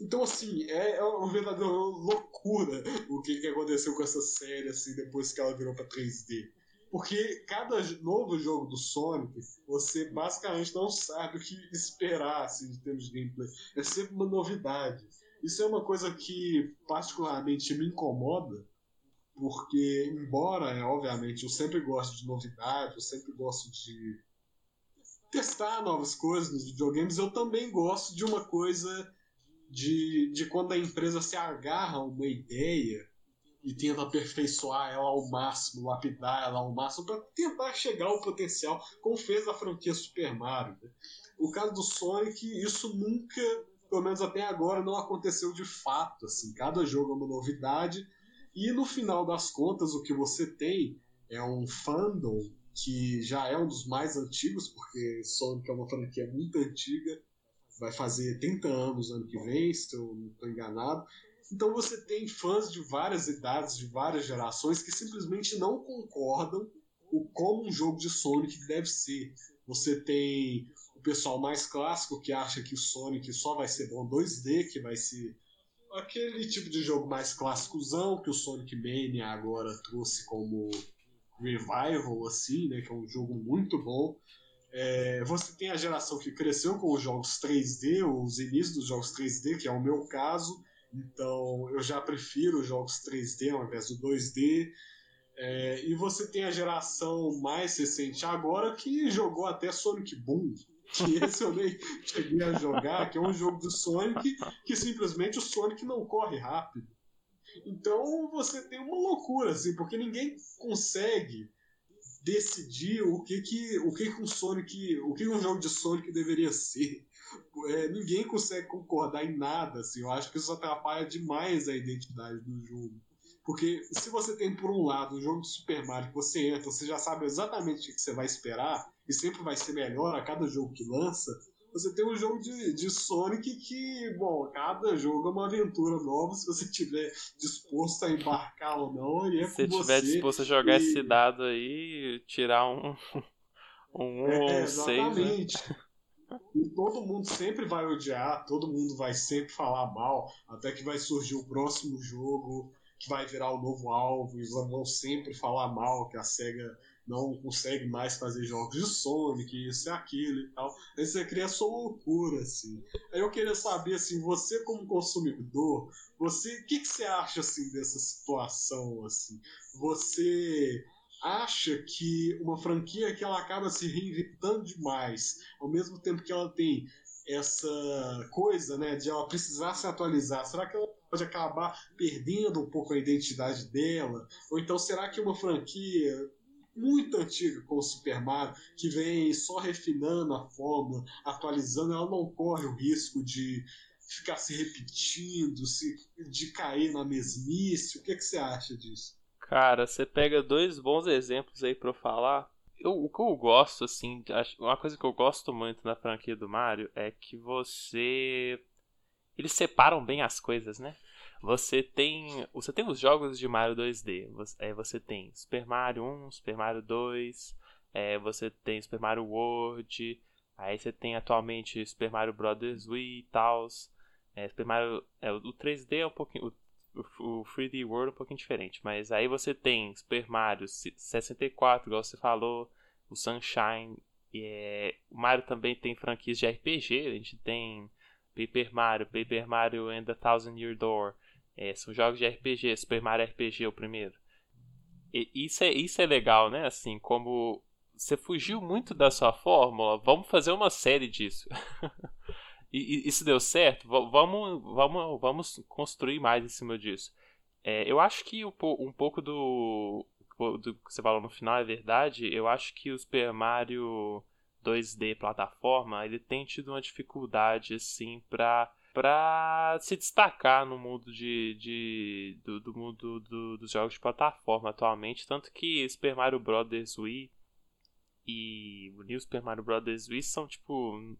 Então, assim, é, é uma verdadeira loucura o que, que aconteceu com essa série assim, depois que ela virou para 3D. Porque cada novo jogo do Sonic, você basicamente não sabe o que esperar assim, em termos de gameplay. É sempre uma novidade. Isso é uma coisa que particularmente me incomoda, porque embora, é, obviamente, eu sempre gosto de novidade, eu sempre gosto de testar novas coisas nos videogames, eu também gosto de uma coisa de, de quando a empresa se agarra a uma ideia e tenta aperfeiçoar ela ao máximo, lapidar ela ao máximo, para tentar chegar ao potencial, como fez a franquia Super Mario. Né? O caso do Sonic, isso nunca, pelo menos até agora, não aconteceu de fato. Assim, cada jogo é uma novidade e no final das contas, o que você tem é um fandom que já é um dos mais antigos, porque Sonic é uma franquia muito antiga, vai fazer 30 anos ano que vem, se eu não estou enganado. Então você tem fãs de várias idades, de várias gerações, que simplesmente não concordam o como um jogo de Sonic deve ser. Você tem o pessoal mais clássico que acha que o Sonic só vai ser bom 2D, que vai ser aquele tipo de jogo mais clássicozão que o Sonic Mania agora trouxe como revival, assim, né? Que é um jogo muito bom. É, você tem a geração que cresceu com os jogos 3D, os inícios dos jogos 3D, que é o meu caso. Então eu já prefiro os jogos 3D ao invés do 2D. É, e você tem a geração mais recente agora que jogou até Sonic Boom, que esse eu nem cheguei a jogar, que é um jogo do Sonic que simplesmente o Sonic não corre rápido. Então você tem uma loucura, assim, porque ninguém consegue decidir o que que o que, que um Sonic, o que um jogo de Sonic deveria ser. É, ninguém consegue concordar em nada, assim. Eu acho que isso atrapalha demais a identidade do jogo. Porque se você tem, por um lado, um jogo de Super Mario que você entra, você já sabe exatamente o que você vai esperar, e sempre vai ser melhor a cada jogo que lança, você tem um jogo de, de Sonic que, bom, cada jogo é uma aventura nova, se você tiver disposto a embarcar ou não, ele é se com tiver você. disposto a jogar e... esse dado aí, tirar um um 1 É, ou um 6, né? exatamente. E todo mundo sempre vai odiar, todo mundo vai sempre falar mal, até que vai surgir o próximo jogo que vai virar o novo alvo, e vão sempre falar mal que a SEGA não consegue mais fazer jogos de Sonic, isso e aquilo e tal. Aí você cria sua loucura, assim. Aí eu queria saber, assim, você como consumidor, você, o que, que você acha, assim, dessa situação, assim? Você acha que uma franquia que ela acaba se reinventando demais, ao mesmo tempo que ela tem essa coisa, né, de ela precisar se atualizar, será que ela pode acabar perdendo um pouco a identidade dela? Ou então será que uma franquia muito antiga como o Super Mario, que vem só refinando a fórmula, atualizando, ela não corre o risco de ficar se repetindo, se, de cair na mesmice? O que, que você acha disso? Cara, você pega dois bons exemplos aí eu falar. Eu, o que eu gosto, assim, uma coisa que eu gosto muito na franquia do Mario é que você. Eles separam bem as coisas, né? Você tem. Você tem os jogos de Mario 2D. Você, é, você tem Super Mario 1, Super Mario 2, é, você tem Super Mario World, aí você tem atualmente Super Mario Bros. Wii e tal. É, Super Mario. É, o 3D é um pouquinho. O, o 3D World é um pouquinho diferente. Mas aí você tem Super Mario 64, igual você falou, o Sunshine. E, é, o Mario também tem franquias de RPG. A gente tem Paper Mario, Paper Mario and the Thousand Year Door. É, são jogos de RPG, Super Mario RPG é o primeiro. E isso é, isso é legal, né? Assim, como você fugiu muito da sua fórmula, vamos fazer uma série disso. e, e isso deu certo? V- vamos, vamos, vamos construir mais em cima disso. É, eu acho que um, um pouco do, do que você falou no final é verdade. Eu acho que o Super Mario 2D plataforma ele tem tido uma dificuldade assim pra para se destacar no mundo de, de do, do mundo do- dos jogos de plataforma atualmente. Tanto que Super Mario Bros Wii e o New Super Mario Bros Wii são tipo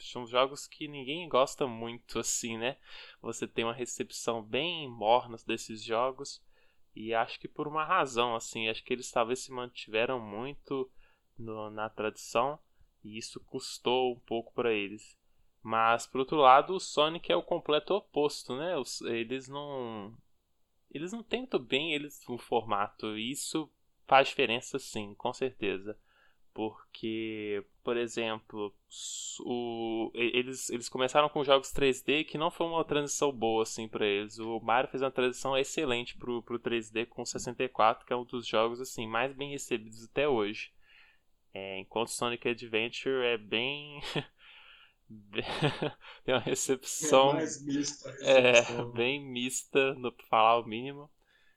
são jogos que ninguém gosta muito assim né? Você tem uma recepção bem morna desses jogos. E acho que por uma razão assim acho que eles talvez se mantiveram muito no- na tradição. E isso custou um pouco para eles. Mas por outro lado, o Sonic é o completo oposto, né? Eles não eles não têm muito bem eles o formato, e isso faz diferença sim, com certeza. Porque, por exemplo, o, eles, eles começaram com jogos 3D que não foi uma transição boa assim para eles. O Mario fez uma transição excelente pro, pro 3D com o 64, que é um dos jogos assim mais bem recebidos até hoje. É, enquanto Sonic Adventure é bem. tem uma É recepção mais mista é, recepção. bem mista, no pra falar o mínimo.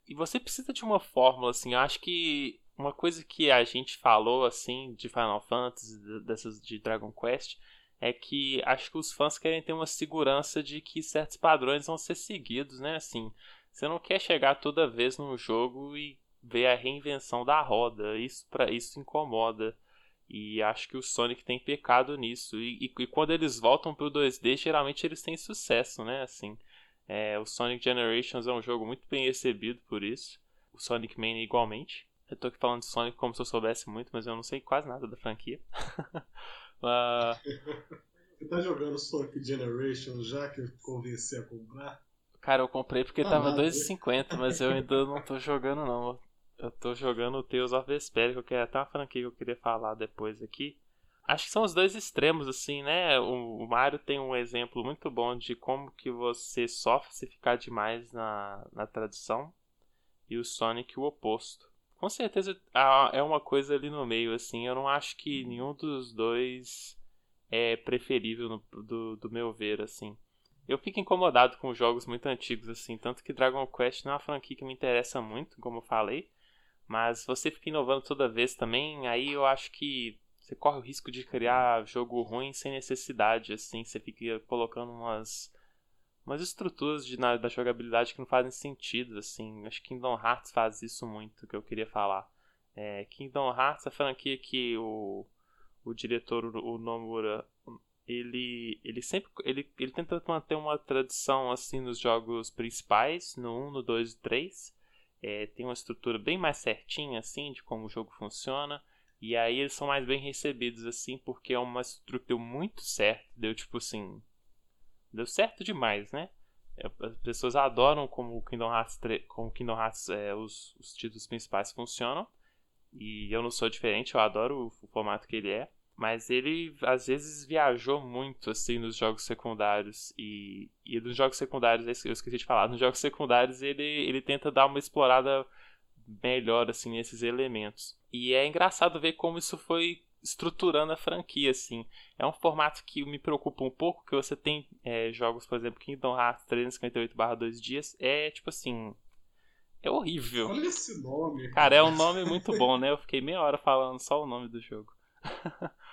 E você precisa de uma fórmula, assim. Eu acho que uma coisa que a gente falou, assim, de Final Fantasy, de- dessas de Dragon Quest, é que acho que os fãs querem ter uma segurança de que certos padrões vão ser seguidos, né? Assim, você não quer chegar toda vez num jogo e ver a reinvenção da roda. Isso para isso incomoda. E acho que o Sonic tem pecado nisso. E, e- e quando eles voltam pro 2D, geralmente eles têm sucesso, né? Assim, é, o Sonic Generations é um jogo muito bem recebido por isso. O Sonic Mania igualmente. Eu tô aqui falando de Sonic como se eu soubesse muito, mas eu não sei quase nada da franquia. Ah, Você tá jogando Sonic Generation já que eu convenci a comprar? cara, eu comprei porque Ah, tava nada. 2,50, mas eu ainda não tô jogando não. Eu tô jogando o Tales of Vesperia, que quero até uma franquia que eu queria falar depois aqui. Acho que são os dois extremos, assim, né? O, Mario tem um exemplo muito bom de como que você sofre se ficar demais na, na tradição. E o Sonic o oposto. Com certeza é uma coisa ali no meio, assim. Eu não acho que nenhum dos dois é preferível no- do, do meu ver, assim. Eu fico incomodado com jogos muito antigos, assim. Tanto que Dragon Quest não é uma franquia que me interessa muito, como eu falei. Mas você fica inovando toda vez também, aí eu acho que você corre o risco de criar jogo ruim sem necessidade, assim, você fica colocando umas umas estruturas de, na, da jogabilidade que não fazem sentido, assim. Acho que Kingdom Hearts faz isso muito, que eu queria falar. É, Kingdom Hearts, a franquia que o, o diretor, o Nomura, ele, ele sempre ele, ele tenta manter uma tradição assim nos jogos principais, no 1, no 2 e 3. É, tem uma estrutura bem mais certinha assim de como o jogo funciona. E aí eles são mais bem recebidos assim, porque é uma estrutura muito certo. Deu tipo assim. Deu certo demais, né? É, as pessoas adoram como o Kingdom Hearts, 3, como Kingdom Hearts é, os, os títulos principais funcionam. E eu não sou diferente, eu adoro o, o formato que ele é. Mas ele às vezes viajou muito assim nos jogos secundários e, e nos jogos secundários, eu esqueci de falar, nos jogos secundários ele, ele tenta dar uma explorada melhor assim nesses elementos. E é engraçado ver como isso foi estruturando a franquia assim. É um formato que me preocupa um pouco, que você tem é, jogos, por exemplo, Kingdom Hearts 358/2 dias, é tipo assim, é horrível. Olha esse nome. Cara, é um nome muito bom, né? Eu fiquei meia hora falando só o nome do jogo.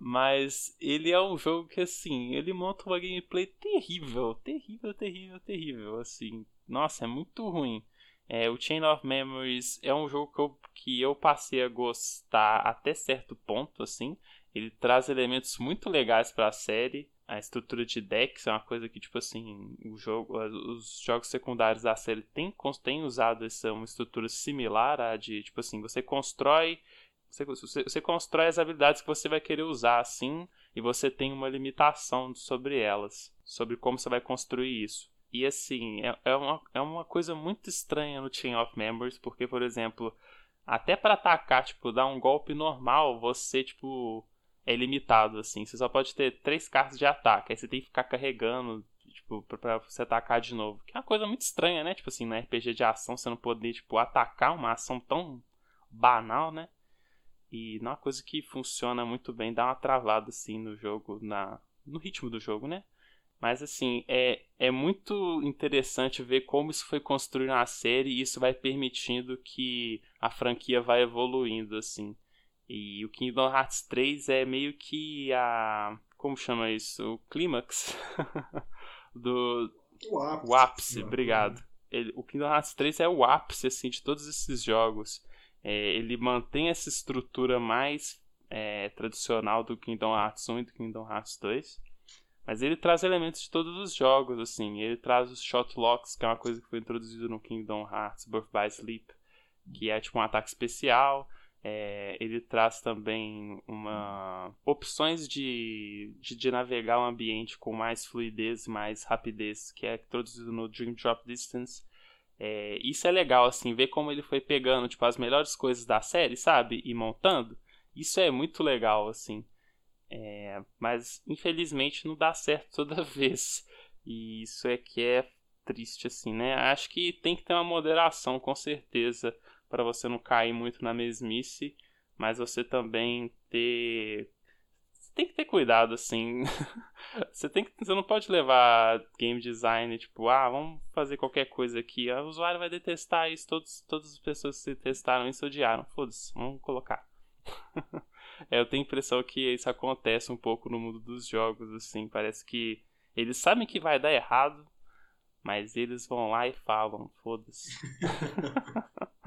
Mas ele é um jogo que, assim, ele monta uma gameplay terrível, terrível, terrível, terrível, assim. Nossa, é muito ruim. É, o Chain of Memories é um jogo que eu, que eu passei a gostar até certo ponto, assim. Ele traz elementos muito legais para a série. A estrutura de decks é uma coisa que, tipo assim, o jogo, os jogos secundários da série têm, têm usado essa uma estrutura similar à de, tipo assim, você constrói você, você, você, constrói as habilidades que você vai querer usar assim, e você tem uma limitação sobre elas, sobre como você vai construir isso. E assim, é, é, uma, é uma coisa muito estranha no Chain of Members, porque, por exemplo, até para atacar, tipo, dar um golpe normal, você, tipo, é limitado, assim. Você só pode ter três cartas de ataque, aí você tem que ficar carregando, tipo, pra, você atacar de novo. Que é uma coisa muito estranha, né? Tipo assim, no RPG de ação, você não poder, tipo, atacar uma ação tão banal, né? E não é uma coisa que funciona muito bem, dá uma travada assim no jogo, na, no ritmo do jogo, né? Mas assim, é, é muito interessante ver como isso foi construído na série e isso vai permitindo que a franquia vai evoluindo, assim. E o Kingdom Hearts 3 é meio que a. Como chama isso? O clímax do. O ápice. O ápice, obrigado. Ele, o Kingdom Hearts 3 é o ápice, assim, de todos esses jogos. É, ele mantém essa estrutura mais é, tradicional do Kingdom Hearts 1 e do Kingdom Hearts 2. Mas ele traz elementos de todos os jogos, assim. Ele traz os shot locks, que é uma coisa que foi introduzida no Kingdom Hearts Birth by Sleep, que é tipo um ataque especial. É, ele traz também uma opções de, de, de, navegar o ambiente com mais fluidez, mais rapidez, que é introduzido no Dream Drop Distance. É, isso é legal, assim, ver como ele foi pegando, tipo, as melhores coisas da série, sabe? E montando. Isso é muito legal, assim. É, mas, infelizmente, não dá certo toda vez. E isso é que é triste, assim, né? Acho que tem que ter uma moderação, com certeza, para você não cair muito na mesmice, mas você também ter tem que ter cuidado, assim. você, tem que, você não pode levar game design, tipo, ah, vamos fazer qualquer coisa aqui. O usuário vai detestar isso, todos, todas as pessoas que testaram isso odiaram. Foda-se, vamos colocar. é, eu tenho a impressão que isso acontece um pouco no mundo dos jogos, assim. Parece que eles sabem que vai dar errado, mas eles vão lá e falam, foda-se.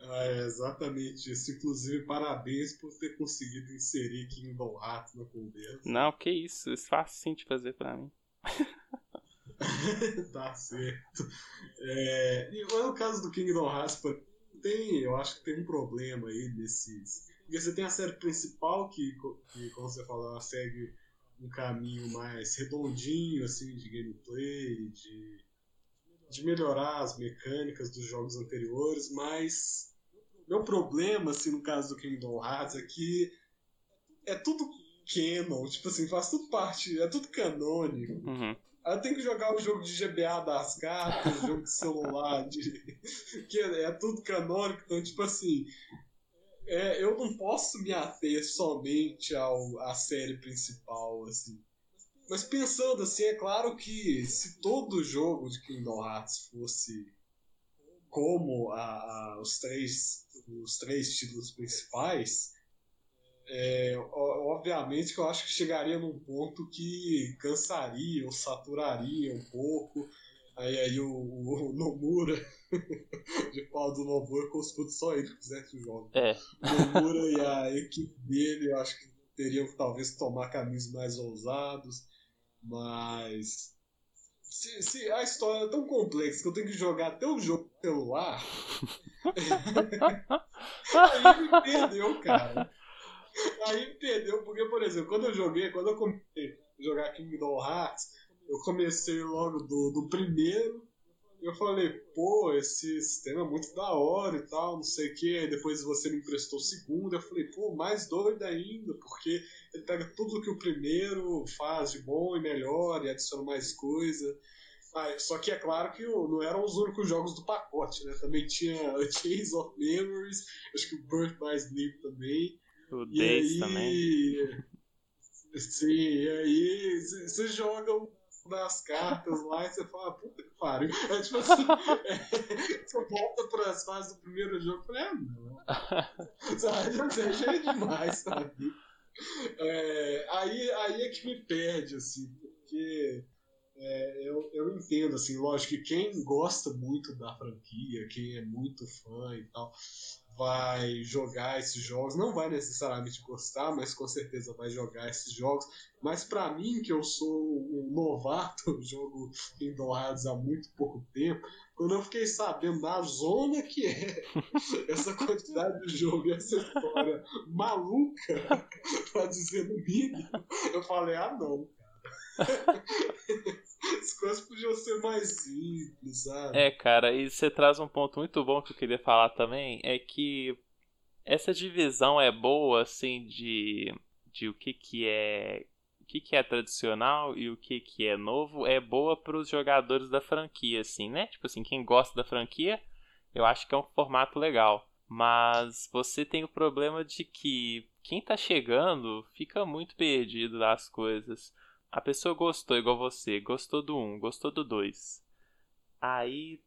Ah, é exatamente isso. Inclusive, parabéns por ter conseguido inserir Kingdom Hearts na conversa. Não, que isso. Isso é fácil de fazer pra mim. tá certo. É, e no caso do Kingdom Hearts, tem, eu acho que tem um problema aí nesses. Porque você tem a série principal que, que como você falou, ela segue um caminho mais redondinho, assim, de gameplay, de de melhorar as mecânicas dos jogos anteriores, mas meu problema, assim, no caso do Kingdom Hearts, é que é tudo canon, tipo assim, faz tudo parte, é tudo canônico. Uhum. Aí eu tenho que jogar o jogo de GBA das cartas, jogo de celular, de... que é, é, tudo canônico, então, tipo assim, é, eu não posso me ater somente ao, à série principal, assim. Mas pensando assim, é claro que se todo jogo de Kingdom Hearts fosse como a, a, os, três, os três títulos principais, é, obviamente que eu acho que chegaria num ponto que cansaria ou saturaria um pouco. Aí, aí o, o, Nomura, de pau do Nomura, como se só ele que fizesse o jogo. É. O Nomura e a equipe dele, eu acho que teriam que talvez tomar caminhos mais ousados, mas. Se, se a história é tão complexa que eu tenho que jogar até o jogo no celular. aí me perdeu, cara. Aí me perdeu, porque, por exemplo, quando eu joguei, quando eu comecei a jogar Kingdom Hearts, eu comecei logo do, do primeiro. Eu falei, pô, esse sistema é muito da hora e tal, não sei o que. Aí depois você me emprestou o segundo. Eu falei, pô, mais doido ainda, porque ele pega tudo que o primeiro faz de bom e melhor e adiciona mais coisa. Ah, só que é claro que não eram os únicos jogos do pacote, né? Também tinha a Chains of Memories, acho que o Birth by Sleep também. O Days também. Sim, e aí você joga das cartas lá e você fala, puta que pariu. É tipo assim, é, você volta para as fases do primeiro jogo e fala, ah, não. Sabe, já é demais, sabe? É, aí, aí é que me perde, assim, porque é, eu, eu entendo, assim, lógico que quem gosta muito da franquia, quem é muito fã e tal, vai jogar esses jogos, não vai necessariamente gostar, mas com certeza vai jogar esses jogos. Mas para mim, que eu sou um novato, jogo em Hearts há muito pouco tempo, quando eu fiquei sabendo da zona que é essa quantidade de jogo e essa história maluca, pra dizer no mínimo, eu falei, ah não. As coisas podiam ser mais simples, sabe? É, cara, e você traz um ponto muito bom que eu queria falar também, é que essa divisão é boa, assim, de, de o que que é o que que é tradicional e o que que é novo, é boa para os jogadores da franquia, assim, né? Tipo assim, quem gosta da franquia, eu acho que é um formato legal. Mas você tem o problema de que quem tá chegando fica muito perdido das coisas. A pessoa gostou igual você, gostou do 1, gostou do 2. Aí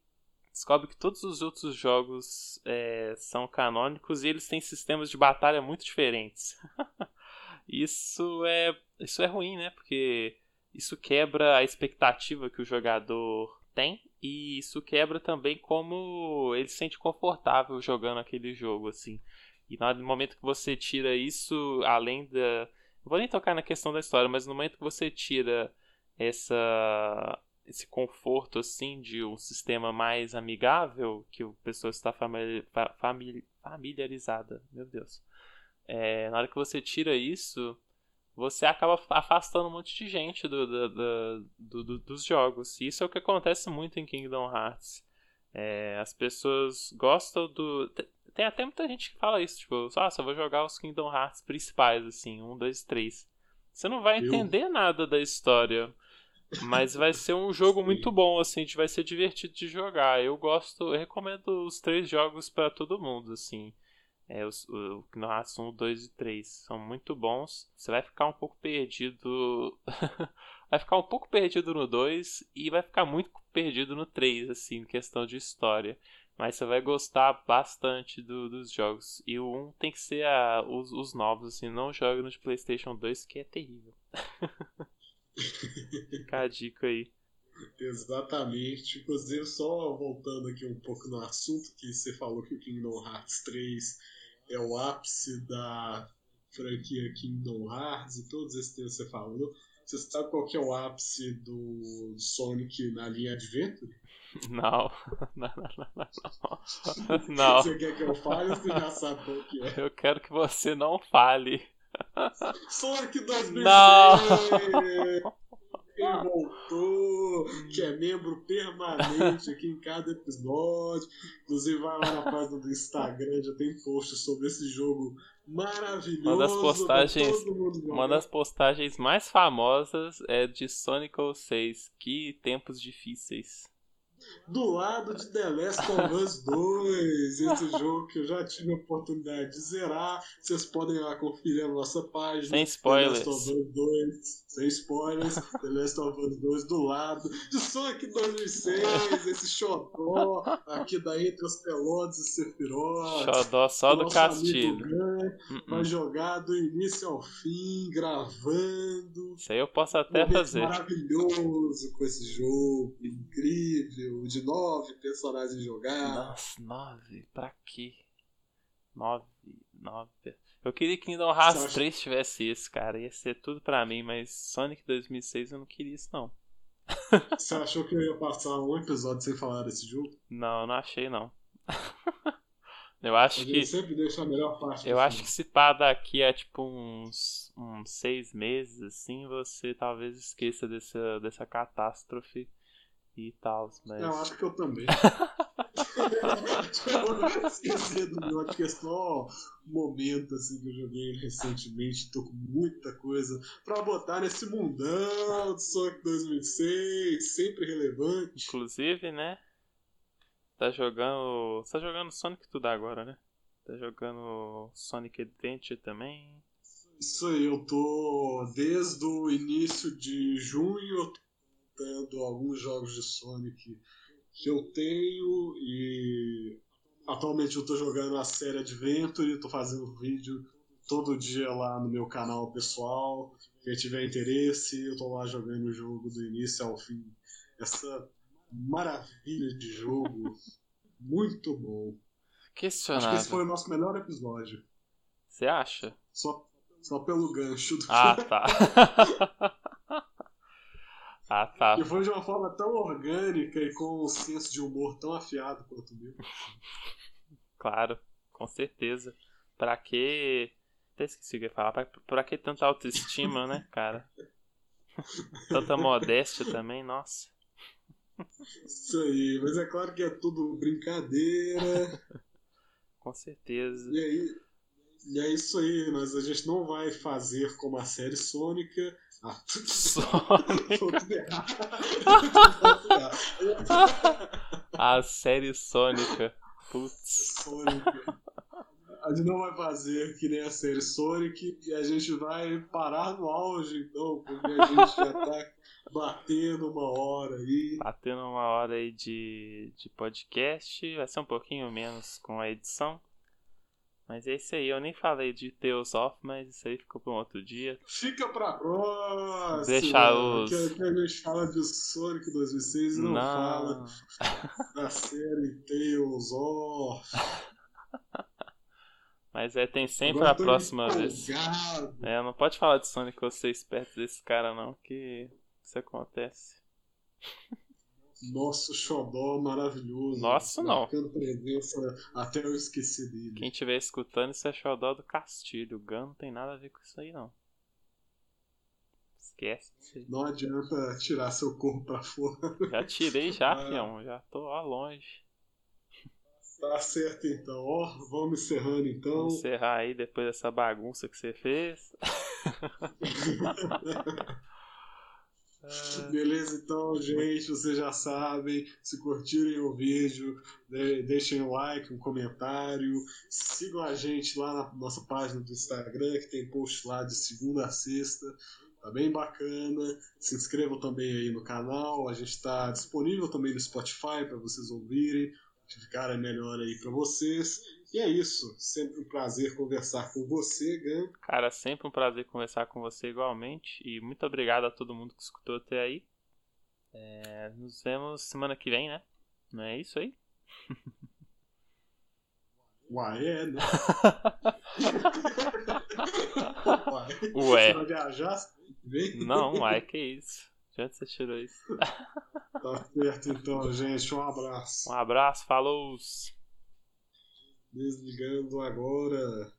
descobre que todos os outros jogos é, são canônicos e eles têm sistemas de batalha muito diferentes. isso é isso é ruim, né? Porque isso quebra a expectativa que o jogador tem e isso quebra também como ele se sente confortável jogando aquele jogo assim. E no momento que você tira isso, além da não vou nem tocar na questão da história, mas no momento que você tira essa esse conforto assim de um sistema mais amigável que a pessoa está familiarizada, meu Deus. É, na hora que você tira isso, você acaba afastando um monte de gente do, do, do, do dos jogos. E isso é o que acontece muito em Kingdom Hearts. É, as pessoas gostam do. Tem até muita gente que fala isso, tipo, ah, só vou jogar os Kingdom Hearts principais, assim, um, dois, três. Você não vai entender Eu... nada da história. Mas vai ser um jogo muito bom, assim, vai ser divertido de jogar. Eu gosto, eu recomendo os três jogos para todo mundo, assim. É, os, o Kingdom Hearts 1, 2 e 3 são muito bons. Você vai ficar um pouco perdido. vai ficar um pouco perdido no 2 e vai ficar muito perdido no 3, assim, em questão de história. Mas você vai gostar bastante do, dos jogos. E o 1 tem que ser a, os, os novos, assim, não joga no de PlayStation 2, que é terrível. Fica a dica aí. Exatamente. Inclusive, só voltando aqui um pouco no assunto, que você falou que o Kingdom Hearts 3 é o ápice da franquia Kingdom Hearts e todos esses que você falou. Você sabe qual que é o ápice do Sonic na linha Adventure? Não. Não, não, não, não. Você quer que eu fale ou você já sabe qual que é? Eu quero que você não fale. Sonic 2006! Não! Quem voltou, que é membro permanente aqui em cada episódio. Inclusive, vai lá na página do Instagram, já tem post sobre esse jogo maravilhoso. Uma das postagens, uma das postagens mais famosas é de Sonic 06. Que tempos difíceis. Do lado de The Last of Us 2, esse jogo que eu já tive a oportunidade de zerar. Vocês podem ir lá conferir a nossa página. Sem spoilers. The Last of Us 2, sem spoilers. The Last of Us 2 do lado de Sonic 2006, esse xodó aqui da Entre os Pelotas e Sephiroth. Xodó só do Castilho. Gun, uh -uh. Vai jogar do início ao fim, gravando. Isso aí eu posso até fazer. maravilhoso com esse jogo, incrível, de nove personagens jogar. Nossa, nove? Pra quê? Nove, nove. Eu queria que Kingdom Hearts acha... 3 tivesse isso, cara. Ia ser tudo pra mim, mas Sonic 2006 eu não queria isso, não. Você achou que eu ia passar um episódio sem falar desse jogo? Não, não achei, não. eu acho que. sempre deixa a melhor parte. Eu acho que se pá daqui a tipo uns, uns seis meses, assim, você talvez esqueça dessa, dessa catástrofe e tal. Mas... Eu acho que eu também. eu esqueci do meu, acho que é só um momento assim que eu joguei recentemente, tô com muita coisa pra botar nesse mundão do Sonic 2006, sempre relevante. Inclusive, né? Tá jogando. Tá jogando Sonic tudo agora, né? Tá jogando Sonic Adventure também. Isso aí, eu tô desde o início de junho, eu alguns jogos de Sonic que eu tenho e atualmente eu tô jogando a série Adventure, tô fazendo vídeo todo dia lá no meu canal pessoal. Quem tiver interesse, eu tô lá jogando o jogo do início ao fim. Essa maravilha de jogo, muito bom. Questionável. Acho que esse foi o nosso melhor episódio. Você acha? Só, só pelo gancho do Ah, tá. Ah, tá. E foi de uma forma tão orgânica e com um senso de humor tão afiado quanto o meu. Claro, com certeza. Pra que. Até esqueci o que ia falar. Pra, pra que tanta autoestima, né, cara? Tanta modéstia também, nossa. Isso aí, mas é claro que é tudo brincadeira. com certeza. E aí, e é isso aí, mas a gente não vai fazer como a série Sônica. Sonic. a série Sônica. Putz. Sonic. A gente não vai fazer que nem a série Sonic e a gente vai parar no auge, então, porque a gente já tá batendo uma hora aí. Batendo uma hora aí de, de podcast. Vai ser um pouquinho menos com a edição. Mas é isso aí, eu nem falei de Tales of, mas isso aí ficou para um outro dia. Fica pra próxima! Deixa os. Que, que a gente fala de Sonic 2006 e não, não. fala da série Tales of. Mas é, tem sempre Agora a próxima vez. É, não pode falar de Sonic você esperto desse cara não, que isso acontece. Nosso xodó maravilhoso. Nosso não. presença até eu esqueci dele. Quem estiver escutando, isso é xodó do Castilho. O Gun não tem nada a ver com isso aí, não. Esquece. Não adianta tirar seu corpo pra fora. Já tirei já, ah. fião. Já tô lá longe. Tá certo então, ó. Vamos encerrando então. Vamos encerrar aí depois dessa bagunça que você fez. É. Beleza, então, gente, vocês já sabem. Se curtirem o vídeo, deixem um like, um comentário. Sigam a gente lá na nossa página do Instagram, que tem post lá de segunda a sexta. Tá bem bacana. Se inscrevam também aí no canal. A gente está disponível também no Spotify para vocês ouvirem, ficarem melhor aí para vocês. E é isso. Sempre um prazer conversar com você, Gan. Cara, sempre um prazer conversar com você igualmente. E muito obrigado a todo mundo que escutou até aí. É, nos vemos semana que vem, né? Não é isso aí? Uai, é, né? uai. Ué. Vai viajar? Vem? Não, uai, que isso. De onde você tirou isso? Tá certo então, gente. Um abraço. Um abraço, falou! Desligando agora.